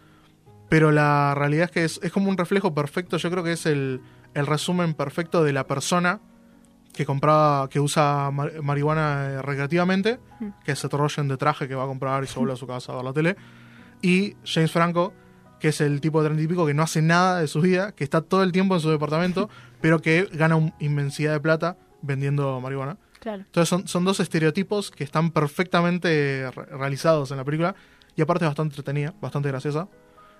Pero la realidad es que es, es como un reflejo perfecto, yo creo que es el, el resumen perfecto de la persona que compraba, que usa ma- marihuana eh, recreativamente, Mm. que es Seth Rogen de traje que va a comprar y se vuelve a su casa a ver la tele, y James Franco, que es el tipo de treinta y pico que no hace nada de su vida, que está todo el tiempo en su departamento, pero que gana una inmensidad de plata vendiendo marihuana. Claro. Entonces son, son dos estereotipos que están perfectamente re- realizados en la película y aparte es bastante entretenida, bastante graciosa.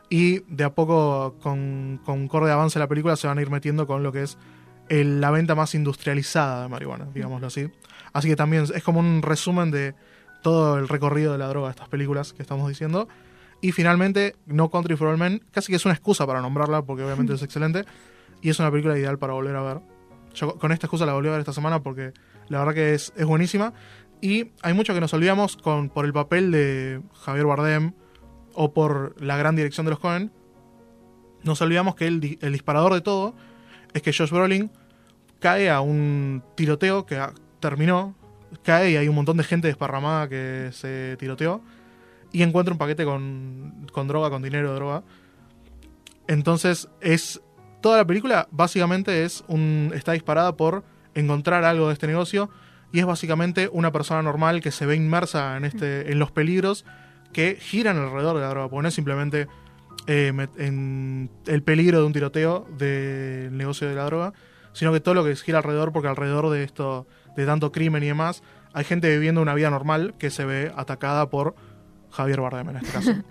Y de a poco, con, con corre de avance de la película, se van a ir metiendo con lo que es el- la venta más industrializada de marihuana, digámoslo así. Así que también es como un resumen de todo el recorrido de la droga de estas películas que estamos diciendo. Y finalmente, No Country for All Men, casi que es una excusa para nombrarla, porque obviamente es excelente. Y es una película ideal para volver a ver. Yo con esta excusa la volví a ver esta semana porque la verdad que es, es buenísima. Y hay mucho que nos olvidamos con, por el papel de Javier Bardem o por la gran dirección de los Cohen. Nos olvidamos que el, el disparador de todo es que Josh Brolin cae a un tiroteo que terminó, cae y hay un montón de gente desparramada que se tiroteó y encuentra un paquete con, con droga, con dinero de droga. Entonces es toda la película básicamente es un está disparada por encontrar algo de este negocio y es básicamente una persona normal que se ve inmersa en este en los peligros que giran alrededor de la droga, porque no es simplemente eh, el peligro de un tiroteo del negocio de la droga, sino que todo lo que gira alrededor, porque alrededor de esto, de tanto crimen y demás, hay gente viviendo una vida normal que se ve atacada por Javier Bardem en este caso.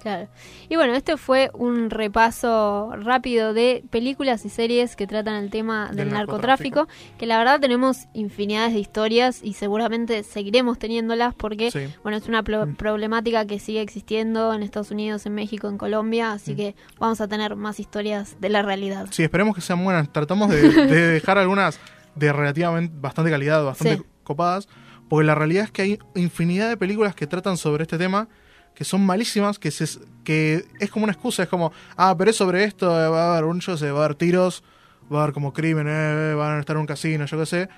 Claro. Y bueno, este fue un repaso rápido de películas y series que tratan el tema del, Del narcotráfico, que la verdad tenemos infinidades de historias y seguramente seguiremos teniéndolas porque, Sí. bueno, es una plo- problemática que sigue existiendo en Estados Unidos, en México, en Colombia, así Mm. que vamos a tener más historias de la realidad. Sí, esperemos que sean buenas. Tratamos de, de dejar algunas de relativamente bastante calidad, bastante Sí. copadas, porque la realidad es que hay infinidad de películas que tratan sobre este tema que son malísimas, que se, que es como una excusa, es como, ah, pero es sobre esto, eh, va a haber un yo sé, va a haber tiros, va a haber como crimen, eh, van a estar en un casino, yo qué sé,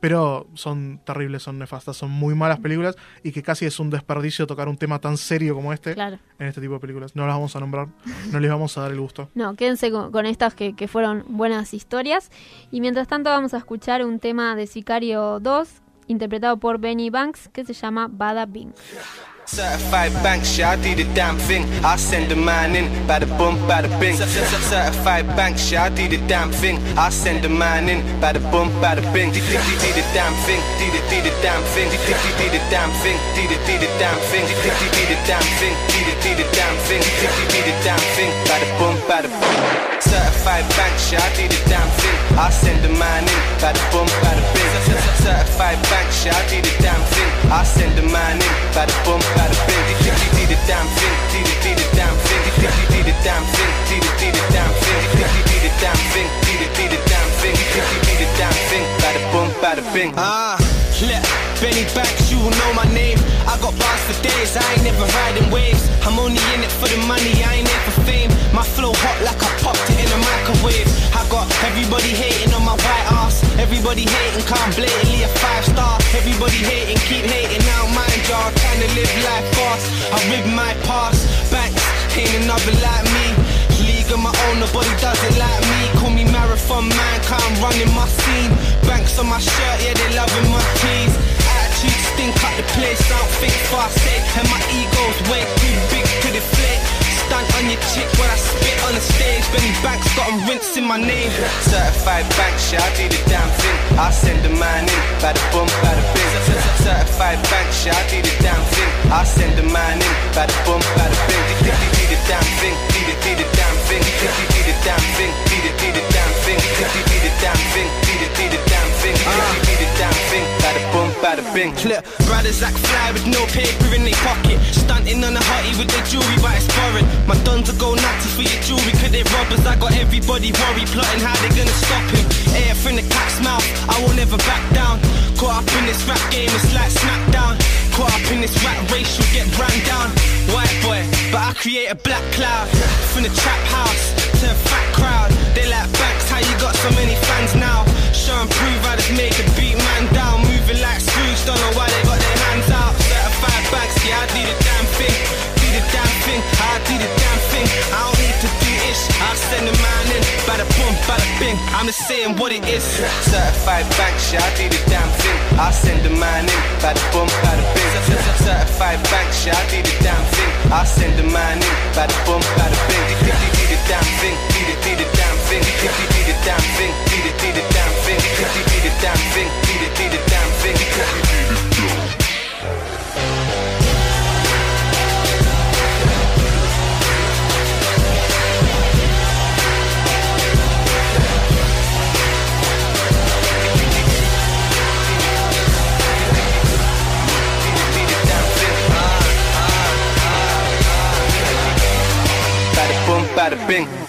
pero son terribles, son nefastas, son muy malas películas y que casi es un desperdicio tocar un tema tan serio como este Claro. en este tipo de películas. No las vamos a nombrar, no les vamos a dar el gusto. No, quédense con, con estas que, que fueron buenas historias. Y mientras tanto vamos a escuchar un tema de Sicario 2, interpretado por Benny Banks, que se llama Bada Bing. Certified bank shit, I do the damn thing. I send the man in, bada boom, bada bing. Certified bank shit, I do the damn thing. I send the man in, bada boom, bada bing. Do, the damn thing, do the, do the damn thing, do, the damn thing, do the, do the damn thing, do, the damn thing, do the, do the damn thing, do, the damn thing, bada boom, bada bing. Certified bank shit, I do the damn thing. I send the man in, bada boom, bada bing. Certified bank shit, I do the damn thing. I send the man in, bada boom, bada bing. Do, do, do, the damn thing, do the, do the damn thing, do, do, do, the damn thing, do the, do the damn thing, do, do, do, the damn thing, do the, do the damn thing, do, do, do the damn thing, boom, bada bing. Ah, yeah, Benny Banks, you will know my name. I got bars for days, I ain't never riding waves. I'm only in it for the money, I ain't in for fame. My flow hot like I popped it in a microwave. I got everybody hating on my white ass. Everybody hating, can't blatantly a five star. Everybody hating, keep hating, don't mind y'all. To live life fast. I rip my past. Banks, man, can't run in my scene. Banks on my shirt, yeah, they loving my keys. Attitude stink up the place, I don't think fast, eh? And my ego's way too big to deflate. Stunt on your chick when I spit on the stage. Benny Banks got 'em rinsing my name. Certified bank shit, I do the damn thing. I send the man in, bada boom, bada bing. Certified bank shit, I do the damn thing. I send a man in, bada boom, bada bing. Did did did the damn thing, did the damn thing, did the damn thing, did it did the damn thing, did did did the damn thing, did it did the damn thing, did it did the damn thing, bada boom, bada bing. Look, brothers act fly with no paper in their pocket. Stunting on a hottie with their jewelry, but it's foreign. My dons will go nuts for your jewelry, cause they robbers. I got everybody worried, plotting how they gonna stop him. Air from the cat's mouth, I will never back down. Caught up in this rap game, it's like smackdown. Caught up in this rap race, you'll get ran down. White boy, but I create a black cloud. From the trap house to a fat crowd. They like banks, how you got so many fans now? Show and prove I just make a beat man down. Moving like Scrooge, don't know why they got their hands out. Certified banks, yeah, I do the damn thing. Do the damn thing, I do the damn thing. I don't need to do ish, I send the man in. Bada boom, bada bing, I'm just saying what it is. Certified banks, yeah, I do the damn thing. I send the man in, bada boom, bada bing. Certified banks, yeah, I do the damn thing. I send the man in, bada boom, bada bing. Did the damn thing, did it did the damn thing, did did did the damn thing, did it did the damn thing, did did did the damn thing, did it did the damn thing. Bada boom, bada bing.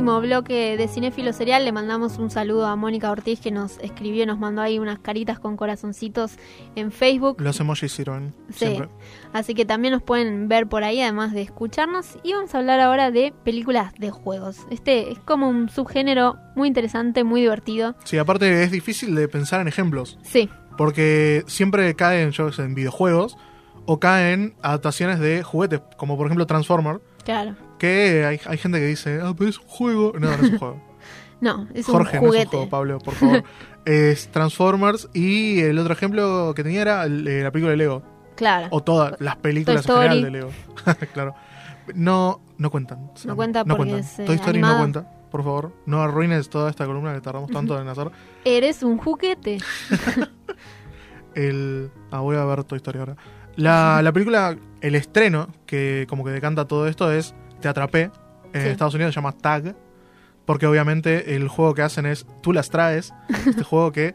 Último bloque de Cinéfilo Serial. Le mandamos un saludo a Mónica Ortiz que nos escribió, nos mandó ahí unas caritas con corazoncitos en Facebook. Los emojis sirven. Sí. Siempre. Así que también nos pueden ver por ahí, además de escucharnos. Y vamos a hablar ahora de películas de juegos. Este es como un subgénero muy interesante, muy divertido. Sí, aparte es difícil de pensar en ejemplos. Sí, Porque siempre caen, yo en videojuegos o caen adaptaciones de juguetes, como por ejemplo Transformer, claro. Que hay, hay gente que dice, ah, pero es un juego. No, no es un juego. No, es Jorge, un no es juguete. un juego, Pablo, por favor. es Transformers y el otro ejemplo que tenía era eh, la película de Lego. Claro. O todas las películas en general de Lego. claro. No, no cuentan. No cuenta no porque cuentan. es, eh, Toy Story no cuenta, por favor. No arruines toda esta columna que tardamos tanto en hacer. Eres un juguete. El... Ah, voy a ver Toy Story ahora. La, la película, el estreno, que como que decanta todo esto, es Te Atrapé. En Sí. Estados Unidos se llama Tag. Porque obviamente el juego que hacen es Tú las traes. Este juego que.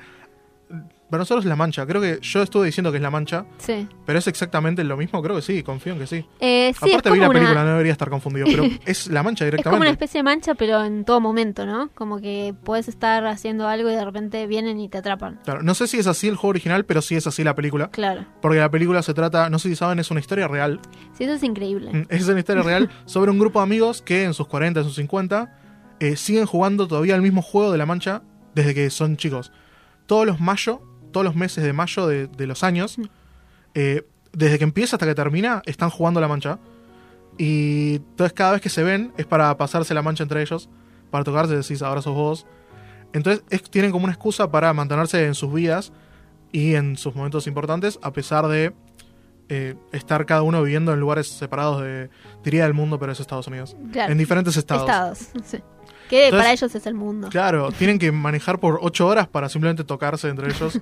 Para nosotros es La Mancha. Creo que yo estuve diciendo que es La Mancha. Sí. Pero es exactamente lo mismo. Creo que sí, confío en que sí. Eh, sí, Aparte vi la película, no debería estar confundido. Pero es La Mancha Es como directamente. una especie de mancha, pero en todo momento, ¿no? Como que puedes estar haciendo algo y de repente vienen y te atrapan. Claro, no sé si es así el juego original, pero sí es así la película. Claro. Porque la película se trata, no sé si saben, es una historia real. Sí, eso es increíble. Mm, Es una historia real sobre un grupo de amigos que en sus 40, en sus 50, eh, siguen jugando todavía el mismo juego de la mancha desde que son chicos. Todos los mayo, todos los meses de mayo de, de los años, eh, desde que empieza hasta que termina, están jugando la mancha. Y entonces cada vez que se ven es para pasarse la mancha entre ellos, para tocarse, decís, ahora sos vos. Entonces es- tienen como una excusa para mantenerse en sus vidas y en sus momentos importantes, a pesar de eh, estar cada uno viviendo en lugares separados de, diría del mundo, pero es Estados Unidos. Claro. En diferentes estados. sí. Que Entonces- para ellos es el mundo. Claro, tienen que manejar por ocho horas para simplemente tocarse entre ellos.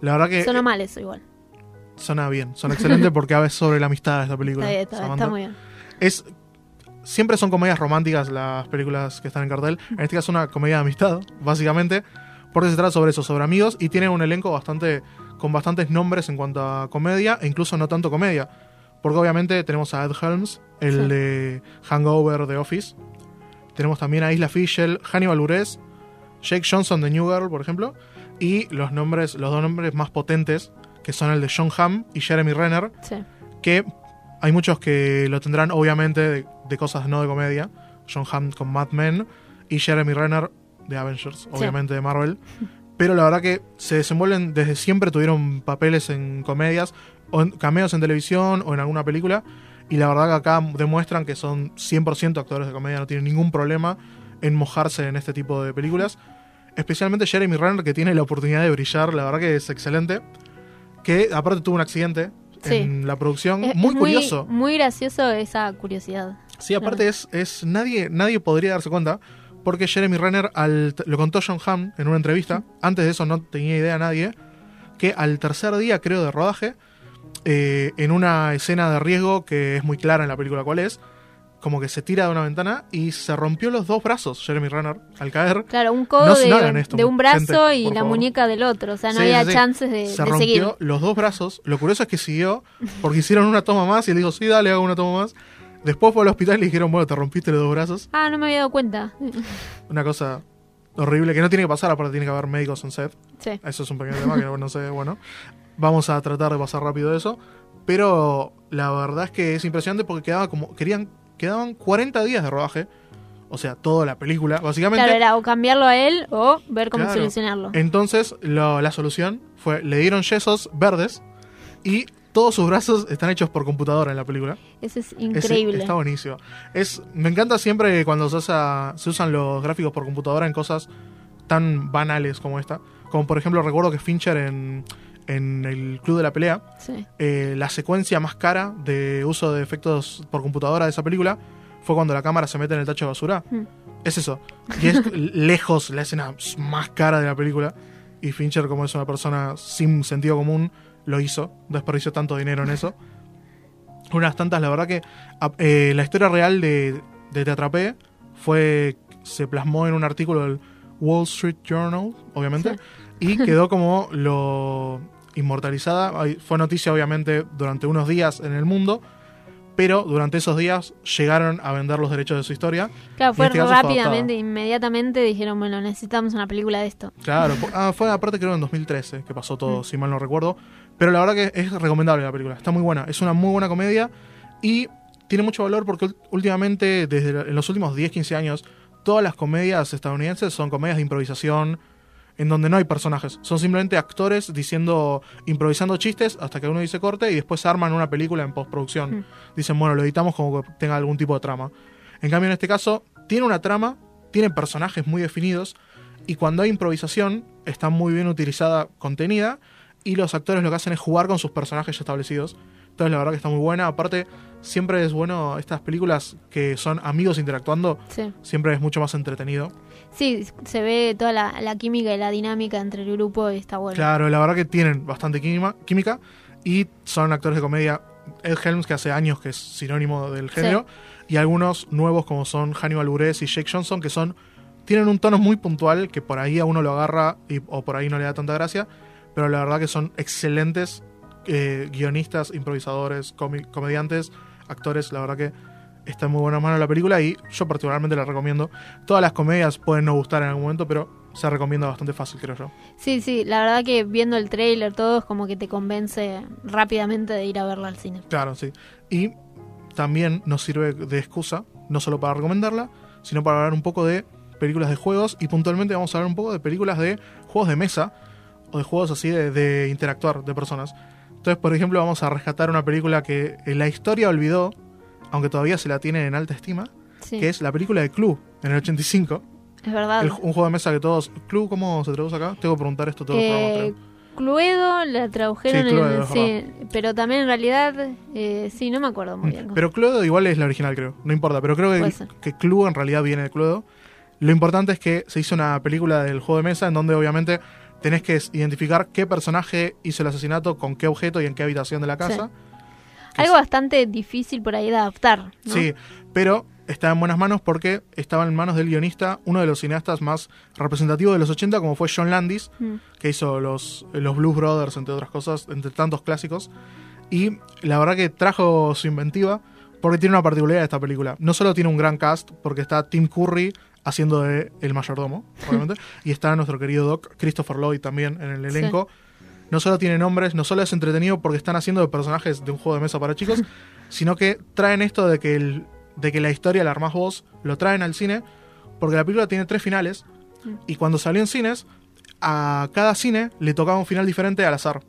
La verdad que Suena mal eso igual. suena bien, suena excelente porque a veces sobre la amistad esta película. Está bien, está, Samantha. está muy bien. Es siempre son comedias románticas las películas que están en cartel. En este caso una comedia de amistad, básicamente, porque se trata sobre eso, sobre amigos y tiene un elenco bastante con bastantes nombres en cuanto a comedia e incluso no tanto comedia, porque obviamente tenemos a Ed Helms, el Sí. de Hangover de Office. Tenemos también a Isla Fischel, Hannibal Buress, Jake Johnson de New Girl, por ejemplo, y los nombres, los dos nombres más potentes, que son el de John Hamm y Jeremy Renner, Sí. que hay muchos que lo tendrán obviamente de, de cosas no de comedia. John Hamm con Mad Men y Jeremy Renner de Avengers, obviamente de Marvel. Pero la verdad que se desenvuelven desde siempre, tuvieron papeles en comedias, o en cameos en televisión o en alguna película. Y la verdad que acá demuestran que son 100% actores de comedia, no tienen ningún problema en mojarse en este tipo de películas. Especialmente Jeremy Renner, que tiene la oportunidad de brillar, la verdad que es excelente. Que aparte tuvo un accidente Sí. en la producción. Es- muy es curioso. Muy gracioso esa curiosidad. Sí, aparte es, es nadie, nadie podría darse cuenta porque Jeremy Renner al, lo contó John Hamm en una entrevista, antes de eso no tenía idea nadie, que al tercer día creo de rodaje, eh, en una escena de riesgo que es muy clara en la película cuál es, como que se tira de una ventana y se rompió los dos brazos Jeremy Renner al caer. Claro, un codo No- de, no hagan esto, de un brazo gente, y la favor. muñeca del otro. O sea, no Sí, había sí. chances de, Se de rompió seguir. los dos brazos. Lo curioso es que siguió porque hicieron una toma más y él dijo, sí, dale, hago una toma más. Después fue al hospital y le dijeron, bueno, te rompiste los dos brazos. Ah, no me había dado cuenta. Una cosa horrible que no tiene que pasar, aparte tiene que haber médicos en set. Sí. Eso es un pequeño tema que no sé, bueno. Vamos a tratar de pasar rápido eso. Pero la verdad es que es impresionante porque quedaba como. Querían, quedaban 40 días de rodaje. O sea, toda la película, básicamente. Claro, era o cambiarlo a él o ver cómo Claro. solucionarlo. Entonces, lo- la solución fue: le dieron yesos verdes y todos sus brazos están hechos por computadora en la película. Eso es Es- increíble. está buenísimo. Es, me encanta siempre cuando se, usa- se usan los gráficos por computadora en cosas tan banales como esta. Como por ejemplo, recuerdo que Fincher en, en el Club de la Pelea, Sí. eh, la secuencia más cara de uso de efectos por computadora de esa película fue cuando la cámara se mete en el tacho de basura. Mm. Es eso. Y es lejos la escena más cara de la película. Y Fincher, como es una persona sin sentido común, lo hizo. Desperdició tanto dinero en eso. Unas tantas, la verdad que eh, la historia real de, de Te Atrapé fue. se plasmó en un artículo del Wall Street Journal, obviamente. Y quedó como lo inmortalizada. Fue noticia, obviamente, durante unos días en el mundo. Pero durante esos días llegaron a vender los derechos de su historia. Claro, fue este caso fue rápidamente, inmediatamente dijeron, bueno, necesitamos una película de esto. Claro, ah, fue aparte creo en 2013 que pasó todo, si mal no recuerdo. Pero la verdad que es recomendable la película, está muy buena, es una muy buena comedia y tiene mucho valor porque últimamente, desde los últimos 10, 15 años, todas las comedias estadounidenses son comedias de improvisación en donde no hay personajes, son simplemente actores diciendo, improvisando chistes hasta que uno dice corte y después arman una película en postproducción. Mm. Dicen, bueno, lo editamos como que tenga algún tipo de trama. En cambio, en este caso, tiene una trama, tiene personajes muy definidos y cuando hay improvisación está muy bien utilizada, contenida y los actores lo que hacen es jugar con sus personajes ya establecidos. Entonces la verdad que está muy buena. Aparte, siempre es bueno estas películas que son amigos interactuando, Sí. siempre es mucho más entretenido. Sí, se ve toda la, la química y la dinámica entre el grupo y está bueno. Claro, la verdad que tienen bastante química, química y son actores de comedia. Ed Helms, que hace años que es sinónimo del género, y algunos nuevos como son Hannibal Buress y Jake Johnson, que son tienen un tono muy puntual que por ahí a uno lo agarra y, o por ahí no le da tanta gracia, pero la verdad que son excelentes eh, guionistas, improvisadores, comi- comediantes, actores, la verdad que está en muy buena mano la película y yo particularmente la recomiendo. Todas las comedias pueden no gustar en algún momento, pero se recomienda bastante fácil, creo yo. Sí, sí, la verdad que viendo el trailer todo es como que te convence rápidamente de ir a verla al cine. Claro, sí. Y también nos sirve de excusa, no solo para recomendarla, sino para hablar un poco de películas de juegos y puntualmente vamos a hablar un poco de películas de juegos de mesa o de juegos así de, de interactuar de personas. Entonces, por ejemplo, vamos a rescatar una película que la historia olvidó, aunque todavía se la tiene en alta estima, Sí. que es la película de Clue en el 85. Es verdad. El- un juego de mesa que todos... ¿Clue cómo se traduce acá? Tengo que preguntar esto todos los programas, Eh, creo. Cluedo la tradujeron Sí, Cluedo, en sí, pero también en realidad eh, sí, no me acuerdo muy bien. Mm, Pero Cluedo igual es la original, creo. No importa, pero creo que, que Clue en realidad viene de Cluedo. Lo importante es que se hizo una película del juego de mesa en donde obviamente tenés que identificar qué personaje hizo el asesinato, con qué objeto y en qué habitación de la casa. Algo bastante difícil por ahí de adaptar. ¿no? Sí, pero está en buenas manos porque estaba en manos del guionista, uno de los cineastas más representativos de los 80, como fue John Landis, Mm. que hizo los, los Blues Brothers, entre otras cosas, entre tantos clásicos. Y la verdad que trajo su inventiva porque tiene una particularidad esta película. No solo tiene un gran cast, porque está Tim Curry haciendo de el mayordomo, obviamente, y está nuestro querido Doc, Christopher Lloyd también en el Sí. No solo tiene nombres, no solo es entretenido porque están haciendo de personajes de un juego de mesa para chicos, sino que traen esto de que, el, de que la historia la armás vos, lo traen al cine, porque la película tiene tres finales, Mm. y cuando salió en cines, a cada cine le tocaba un final diferente al azar.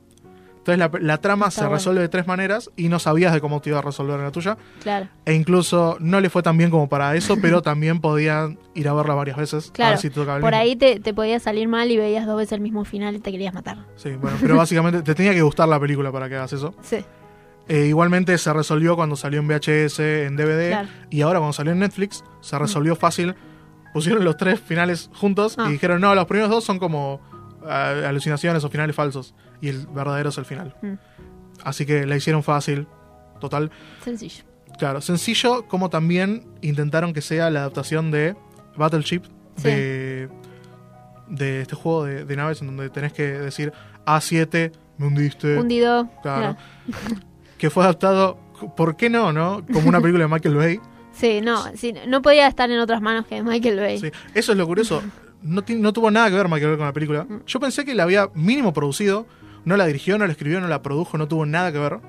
Entonces la, la trama Está se bueno. resuelve de tres maneras y no sabías de cómo te iba a resolver en la tuya. Claro. E incluso no le fue tan bien como para eso, pero también podían ir a verla varias veces. A Claro, ver si te tocaba el por mismo. ahí te, te podía salir mal y veías dos veces el mismo final y te querías matar. Sí, bueno, pero básicamente te tenía que gustar la película para que hagas eso. Sí. Eh, igualmente se resolvió cuando salió en VHS, en DVD, Claro. y ahora cuando salió en Netflix, se resolvió fácil. Pusieron los tres finales juntos Ah. y dijeron, no, los primeros dos son como ah, alucinaciones o finales falsos, y el verdadero es el final. Mm. Así que la hicieron fácil, total. Sencillo. Claro, sencillo como también intentaron que sea la adaptación de Battleship, Sí. de, de este juego de, de naves en donde tenés que decir A7, me hundiste. Hundido. Claro. Que fue adaptado, ¿por qué no, no? Como una película de Michael Bay. Sí, no, sí, no podía estar en otras manos que Michael Bay. Sí, Eso es lo curioso. No, no tuvo nada que ver Michael Bay con la película. Mm. Yo pensé que la había mínimo producido. No la dirigió, no la escribió, no la produjo, no tuvo nada que ver.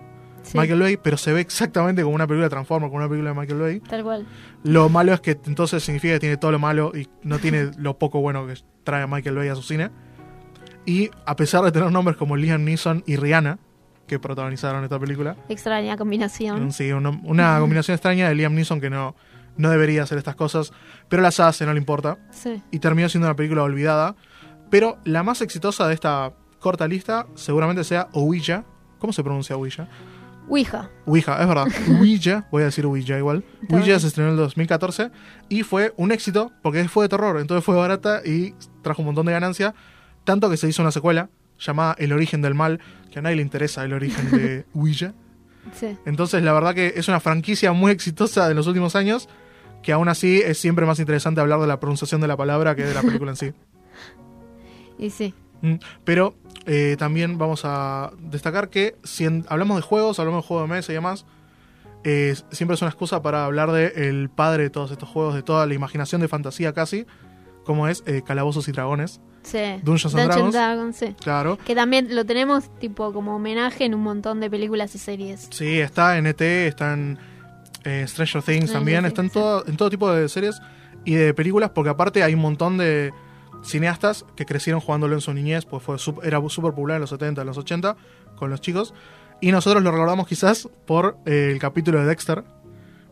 Sí. Michael Bay, pero se ve exactamente como una película de Transformers, como una película de Michael Bay. Tal cual. Lo malo es que entonces significa que tiene todo lo malo y no tiene lo poco bueno que trae Michael Bay a su cine. Y a pesar de tener nombres como Liam Neeson y Rihanna, que protagonizaron esta película, Extraña combinación. sí, una, una combinación extraña de Liam Neeson que no, no debería hacer estas cosas, pero las hace, no le importa. Sí. Y terminó siendo una película olvidada. Pero la más exitosa de esta corta lista seguramente sea Ouija. ¿Cómo se pronuncia Ouija? Ouija. Ouija, es verdad. Ouija, voy a decir Ouija igual. Está Ouija bien. se estrenó en el 2014 y fue un éxito porque fue de terror, entonces fue barata y trajo un montón de ganancia. Tanto que se hizo una secuela llamada El origen del mal, que a nadie le interesa el origen de Ouija. Sí. Entonces, la verdad que es una franquicia muy exitosa de los últimos años, que aún así es siempre más interesante hablar de la pronunciación de la palabra que de la película en sí. Y sí. Mm, Pero eh, también vamos a destacar que si en- hablamos de juegos, hablamos de juegos de mesa y demás, eh, siempre es una excusa para hablar de el padre de todos estos juegos, de toda la imaginación de fantasía casi, como es eh, Calabozos y Dragones. Sí. Dungeons and Dungeons Dragons. sí. Claro. Que también lo tenemos tipo como homenaje en un montón de películas y series. Sí, está en ET, está en eh, Stranger Things también, está en todo, en todo tipo de series y de películas, porque aparte hay un montón de cineastas que crecieron jugándolo en su niñez, pues fue era súper popular en los 70, en los 80, con los chicos. Y nosotros lo recordamos quizás por eh, el capítulo de Dexter,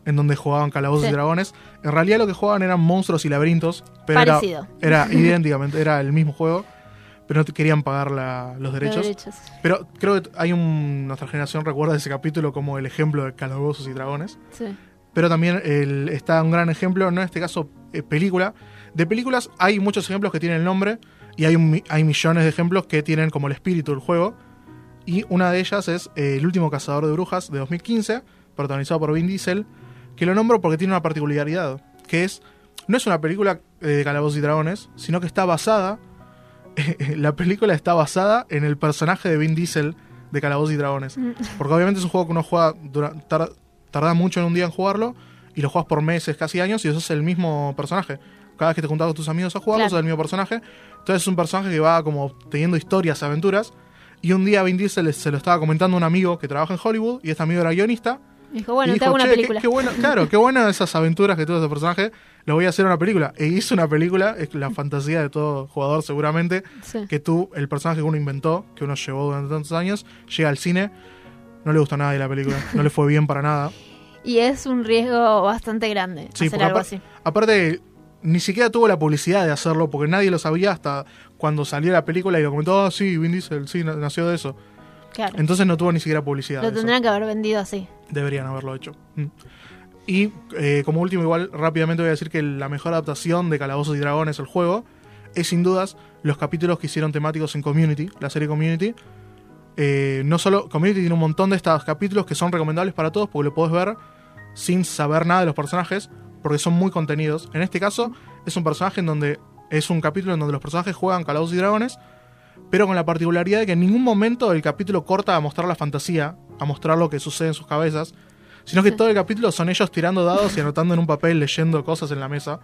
en donde jugaban calabozos Sí. y dragones. En realidad lo que jugaban eran monstruos y laberintos, pero era, Parecido. era idénticamente, era el mismo juego, pero no te querían pagar la- los derechos. derechos. Pero creo que hay un. Nuestra generación recuerda ese capítulo como el ejemplo de calabozos y dragones. Sí. Pero también el- está un gran ejemplo, no en este caso eh, película. De películas hay muchos ejemplos que tienen el nombre y hay, un hay millones de ejemplos que tienen como el espíritu del juego. Y una de ellas es eh, El último cazador de brujas de 2015, protagonizado por Vin Diesel, que lo nombro porque tiene una particularidad, que es, no es una película eh, de calabozos y dragones, sino que está basada, la película está basada en el personaje de Vin Diesel de Calabozos y Dragones. Mm. Porque obviamente es un juego que uno juega, tarda mucho en un día en jugarlo y lo juegas por meses, casi años, y eso es el mismo personaje. Cada vez que te juntás con tus amigos a jugarlo, Claro. es el mismo personaje. Entonces es un personaje que va como teniendo historias, aventuras. Y un día Vin Diesel se lo estaba comentando a un amigo que trabaja en Hollywood, y este amigo era guionista. Dijo, bueno, y te hago una "Che, qué- película. Qué, bueno, claro, qué buenas esas aventuras que tuvo ese personaje. Lo voy a hacer una película. E hizo una película, es la fantasía de todo jugador seguramente, Sí. que tú, el personaje que uno inventó, que uno llevó durante tantos años, llega al cine, no le gustó nada de la película, no le fue bien para nada. Y es un riesgo bastante grande Sí, hacer algo así. aparte, ni siquiera tuvo la publicidad de hacerlo, porque nadie lo sabía hasta cuando salió la película y lo comentó, ah, sí, Vin Diesel, sí, na- nació de eso. Claro. Entonces no tuvo ni siquiera publicidad. Lo tendrían que haber vendido así. Deberían haberlo hecho. Mm. Y eh, como último, igual rápidamente voy a decir que la mejor adaptación de Calabozos y Dragones, el juego, es sin dudas los capítulos que hicieron temáticos en Community, la serie Community. Eh, no solo Community tiene un montón de estos capítulos que son recomendables para todos porque lo podés ver sin saber nada de los personajes porque son muy contenidos. En este caso es un personaje en donde es un capítulo en donde los personajes juegan Calabozos y Dragones, pero con la particularidad de que en ningún momento el capítulo corta a mostrar la fantasía, a mostrar lo que sucede en sus cabezas, sino que todo el capítulo son ellos tirando dados y anotando en un papel, leyendo cosas en la mesa.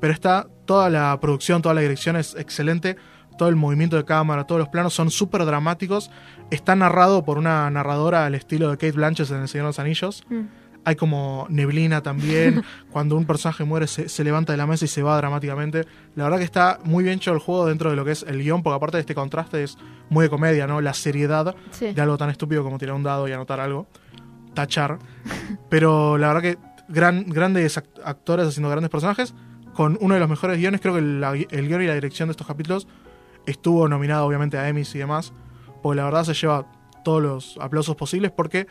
Pero está toda la producción, toda la dirección es excelente, todo el movimiento de cámara, todos los planos son súper dramáticos. Está narrado por una narradora al estilo de Kate Blanchett en El Señor de los Anillos. Mm. Hay como neblina también. Cuando un personaje muere se, se levanta de la mesa y se va dramáticamente. La verdad que está muy bien hecho el juego dentro de lo que es el guion, porque aparte de este contraste es muy de comedia, ¿no? La seriedad Sí. de algo tan estúpido como tirar un dado y anotar algo. Tachar. Pero la verdad que gran, grandes act- actores haciendo grandes personajes, con uno de los mejores guiones. Creo que la- el guion y la dirección de estos capítulos estuvo nominado obviamente a Emmys y demás. Porque la verdad se lleva todos los aplausos posibles porque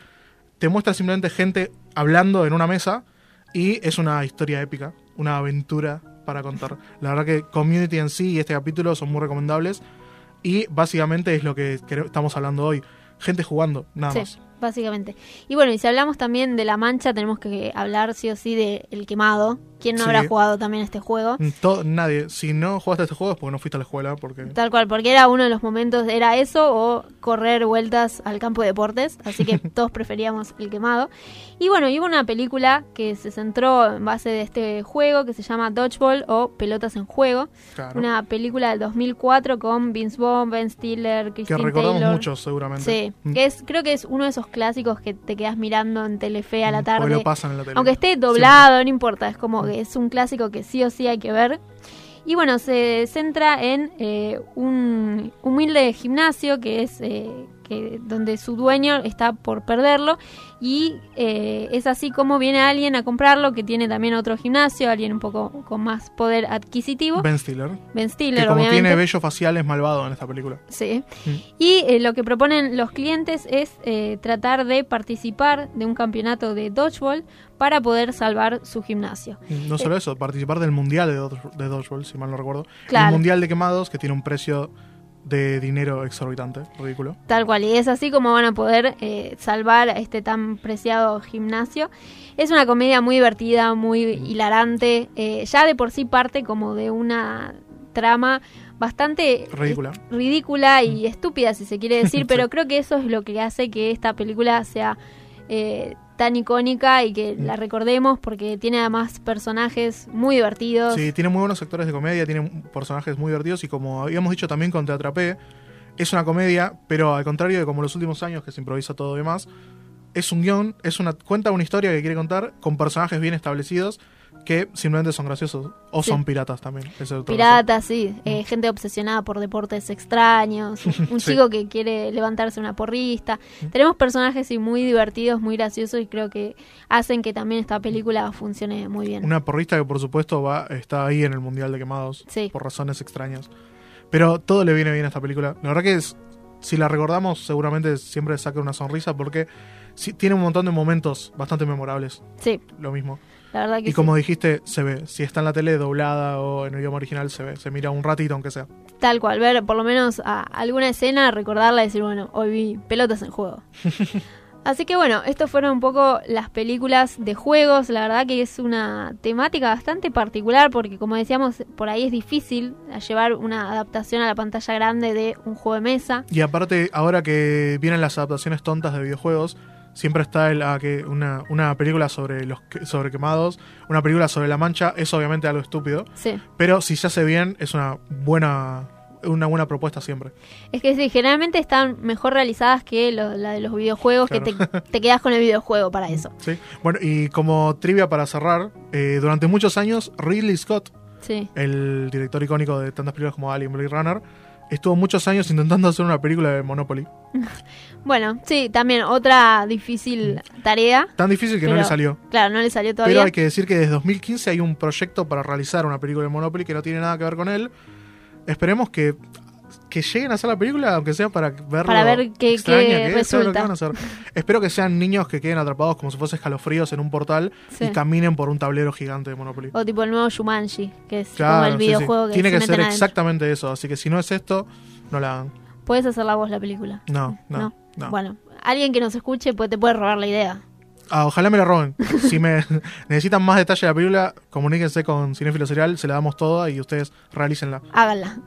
te muestra simplemente gente hablando en una mesa y es una historia épica, una aventura para contar. La verdad que Community en sí y este capítulo son muy recomendables y básicamente es lo que estamos hablando hoy. Gente jugando, nada Sí, más. Básicamente. Y bueno, y si hablamos también de La Mancha, tenemos que hablar sí o sí de El Quemado. ¿Quién no Sí. habrá jugado también este juego? Mm, to- nadie, si no jugaste este juego es porque no fuiste a la escuela, porque... Tal cual, porque era uno de los momentos, era eso o correr vueltas al campo de deportes, así que todos preferíamos el quemado. Y bueno, y hubo una película que se centró en base de este juego que se llama Dodgeball o Pelotas en Juego. Claro. Una película del 2004 con Vince Vaughn, Ben Stiller, que Christine recordamos Taylor. mucho seguramente. Sí, Mm. que es, creo que es uno de esos clásicos que te quedas mirando en Telefe a la Mm, tarde. lo pasan en la tele. Aunque esté doblado, no importa, es como que es un clásico que sí o sí hay que ver. Y bueno, se centra en eh, un humilde gimnasio que es eh, que donde su dueño está por perderlo y eh, es así como viene alguien a comprarlo que tiene también otro gimnasio, alguien un poco con más poder adquisitivo. Ben Stiller. Ben Stiller, que como obviamente. tiene bello facial es malvado en esta película. Sí. Mm. Y eh, lo que proponen los clientes es eh, tratar de participar de un campeonato de dodgeball para poder salvar su gimnasio. No solo eso, participar del mundial de, Dodge- de Dodgeball, si mal no recuerdo. Claro. El mundial de quemados que tiene un precio de dinero exorbitante, ridículo. Tal cual, y es así como van a poder eh, salvar a este tan preciado gimnasio. Es una comedia muy divertida, muy hilarante, eh, ya de por sí parte como de una trama bastante eh, Ridícula. ridícula y estúpida, si se quiere decir, pero creo que eso es lo que hace que esta película sea eh, tan icónica y que la recordemos porque tiene además personajes muy divertidos. Sí, tiene muy buenos actores de comedia, tiene personajes muy divertidos y como habíamos dicho también con Te Atrapé, es una comedia, pero al contrario de como los últimos años que se improvisa todo y demás, es un guion, es una cuenta una historia que quiere contar con personajes bien establecidos que simplemente son graciosos o Sí. son piratas también. Piratas, sí, eh, gente obsesionada por deportes extraños, un, Sí. chico que quiere levantarse una porrista. Tenemos personajes sí, muy divertidos, muy graciosos y creo que hacen que también esta película funcione muy bien. Una porrista que por supuesto va está ahí en el Mundial de Quemados Sí. por razones extrañas. Pero todo le viene bien a esta película. La verdad que es, si la recordamos seguramente siempre saca una sonrisa porque sí, tiene un montón de momentos bastante memorables. Sí, Lo mismo. La verdad que Y como sí. dijiste, se ve. Si está en la tele doblada o en el idioma original, se ve. Se mira un ratito aunque sea. Tal cual, ver por lo menos a alguna escena, recordarla y decir, bueno, hoy vi pelotas en juego. Así que bueno, estos fueron un poco las películas de juegos. La verdad que es una temática bastante particular porque como decíamos, por ahí es difícil llevar una adaptación a la pantalla grande de un juego de mesa. Y aparte, ahora que vienen las adaptaciones tontas de videojuegos, siempre está el, ah, que una, una película sobre los sobre quemados, una película sobre la mancha, es obviamente algo estúpido. Sí. Pero si se hace bien, es una buena, una buena propuesta siempre. Es que sí, generalmente están mejor realizadas que lo- la de los videojuegos, que te quedas con el videojuego para eso. ¿sí? Bueno, y como trivia para cerrar, eh, durante muchos años, Ridley Scott, Sí. el director icónico de tantas películas como Alien, Blade Runner, estuvo muchos años intentando hacer una película de Monopoly. Bueno, sí, también otra difícil tarea. Tan difícil que no le salió. Claro, no le salió todavía. Pero hay que decir que desde 2015 hay un proyecto para realizar una película de Monopoly que no tiene nada que ver con él. Esperemos que, que lleguen a hacer la película, aunque sea para verlo Para ver qué- que resulta. van a hacer. Espero que sean niños que queden atrapados como si fuesen escalofríos en un portal Sí. y caminen por un tablero gigante de Monopoly. O tipo el nuevo Shumanji, que es como el sí, sí. videojuego que Tiene se que ser adentro. exactamente eso. Así que si no es esto, no la hagan. Puedes hacer la voz la película. No, no, no. Bueno, alguien que nos escuche pues, te puede robar la idea. Ah, ojalá me la roben. si me necesitan más detalle de la película, comuníquense con Cinefilo Serial, se la damos toda y ustedes realícenla. Háganla.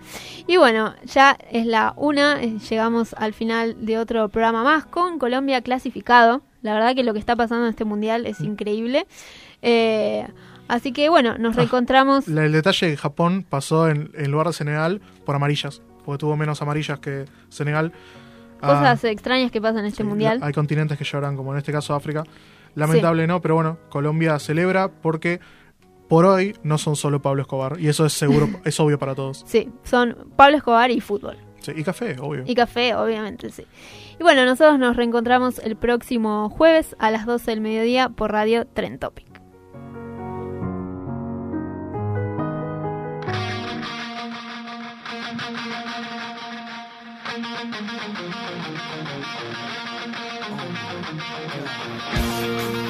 Y bueno, ya es la una, eh, llegamos al final de otro programa más con Colombia clasificado. La verdad que lo que está pasando en este mundial es increíble. Eh, así que bueno, nos reencontramos. La- el detalle que Japón pasó en, en lugar de Senegal por amarillas, porque tuvo menos amarillas que Senegal. Ah, Cosas extrañas que pasan en este sí, mundial. Hay continentes que lloran, como en este caso África. Lamentable no, pero bueno, Colombia celebra porque por hoy no son solo Pablo Escobar, y eso es seguro, es obvio para todos. Sí, son Pablo Escobar y fútbol. Sí, y café, obvio. Y café, obviamente, sí. Y bueno, nosotros nos reencontramos el próximo jueves a las 12 del mediodía por Radio Tren Topic. Thank you. Bye.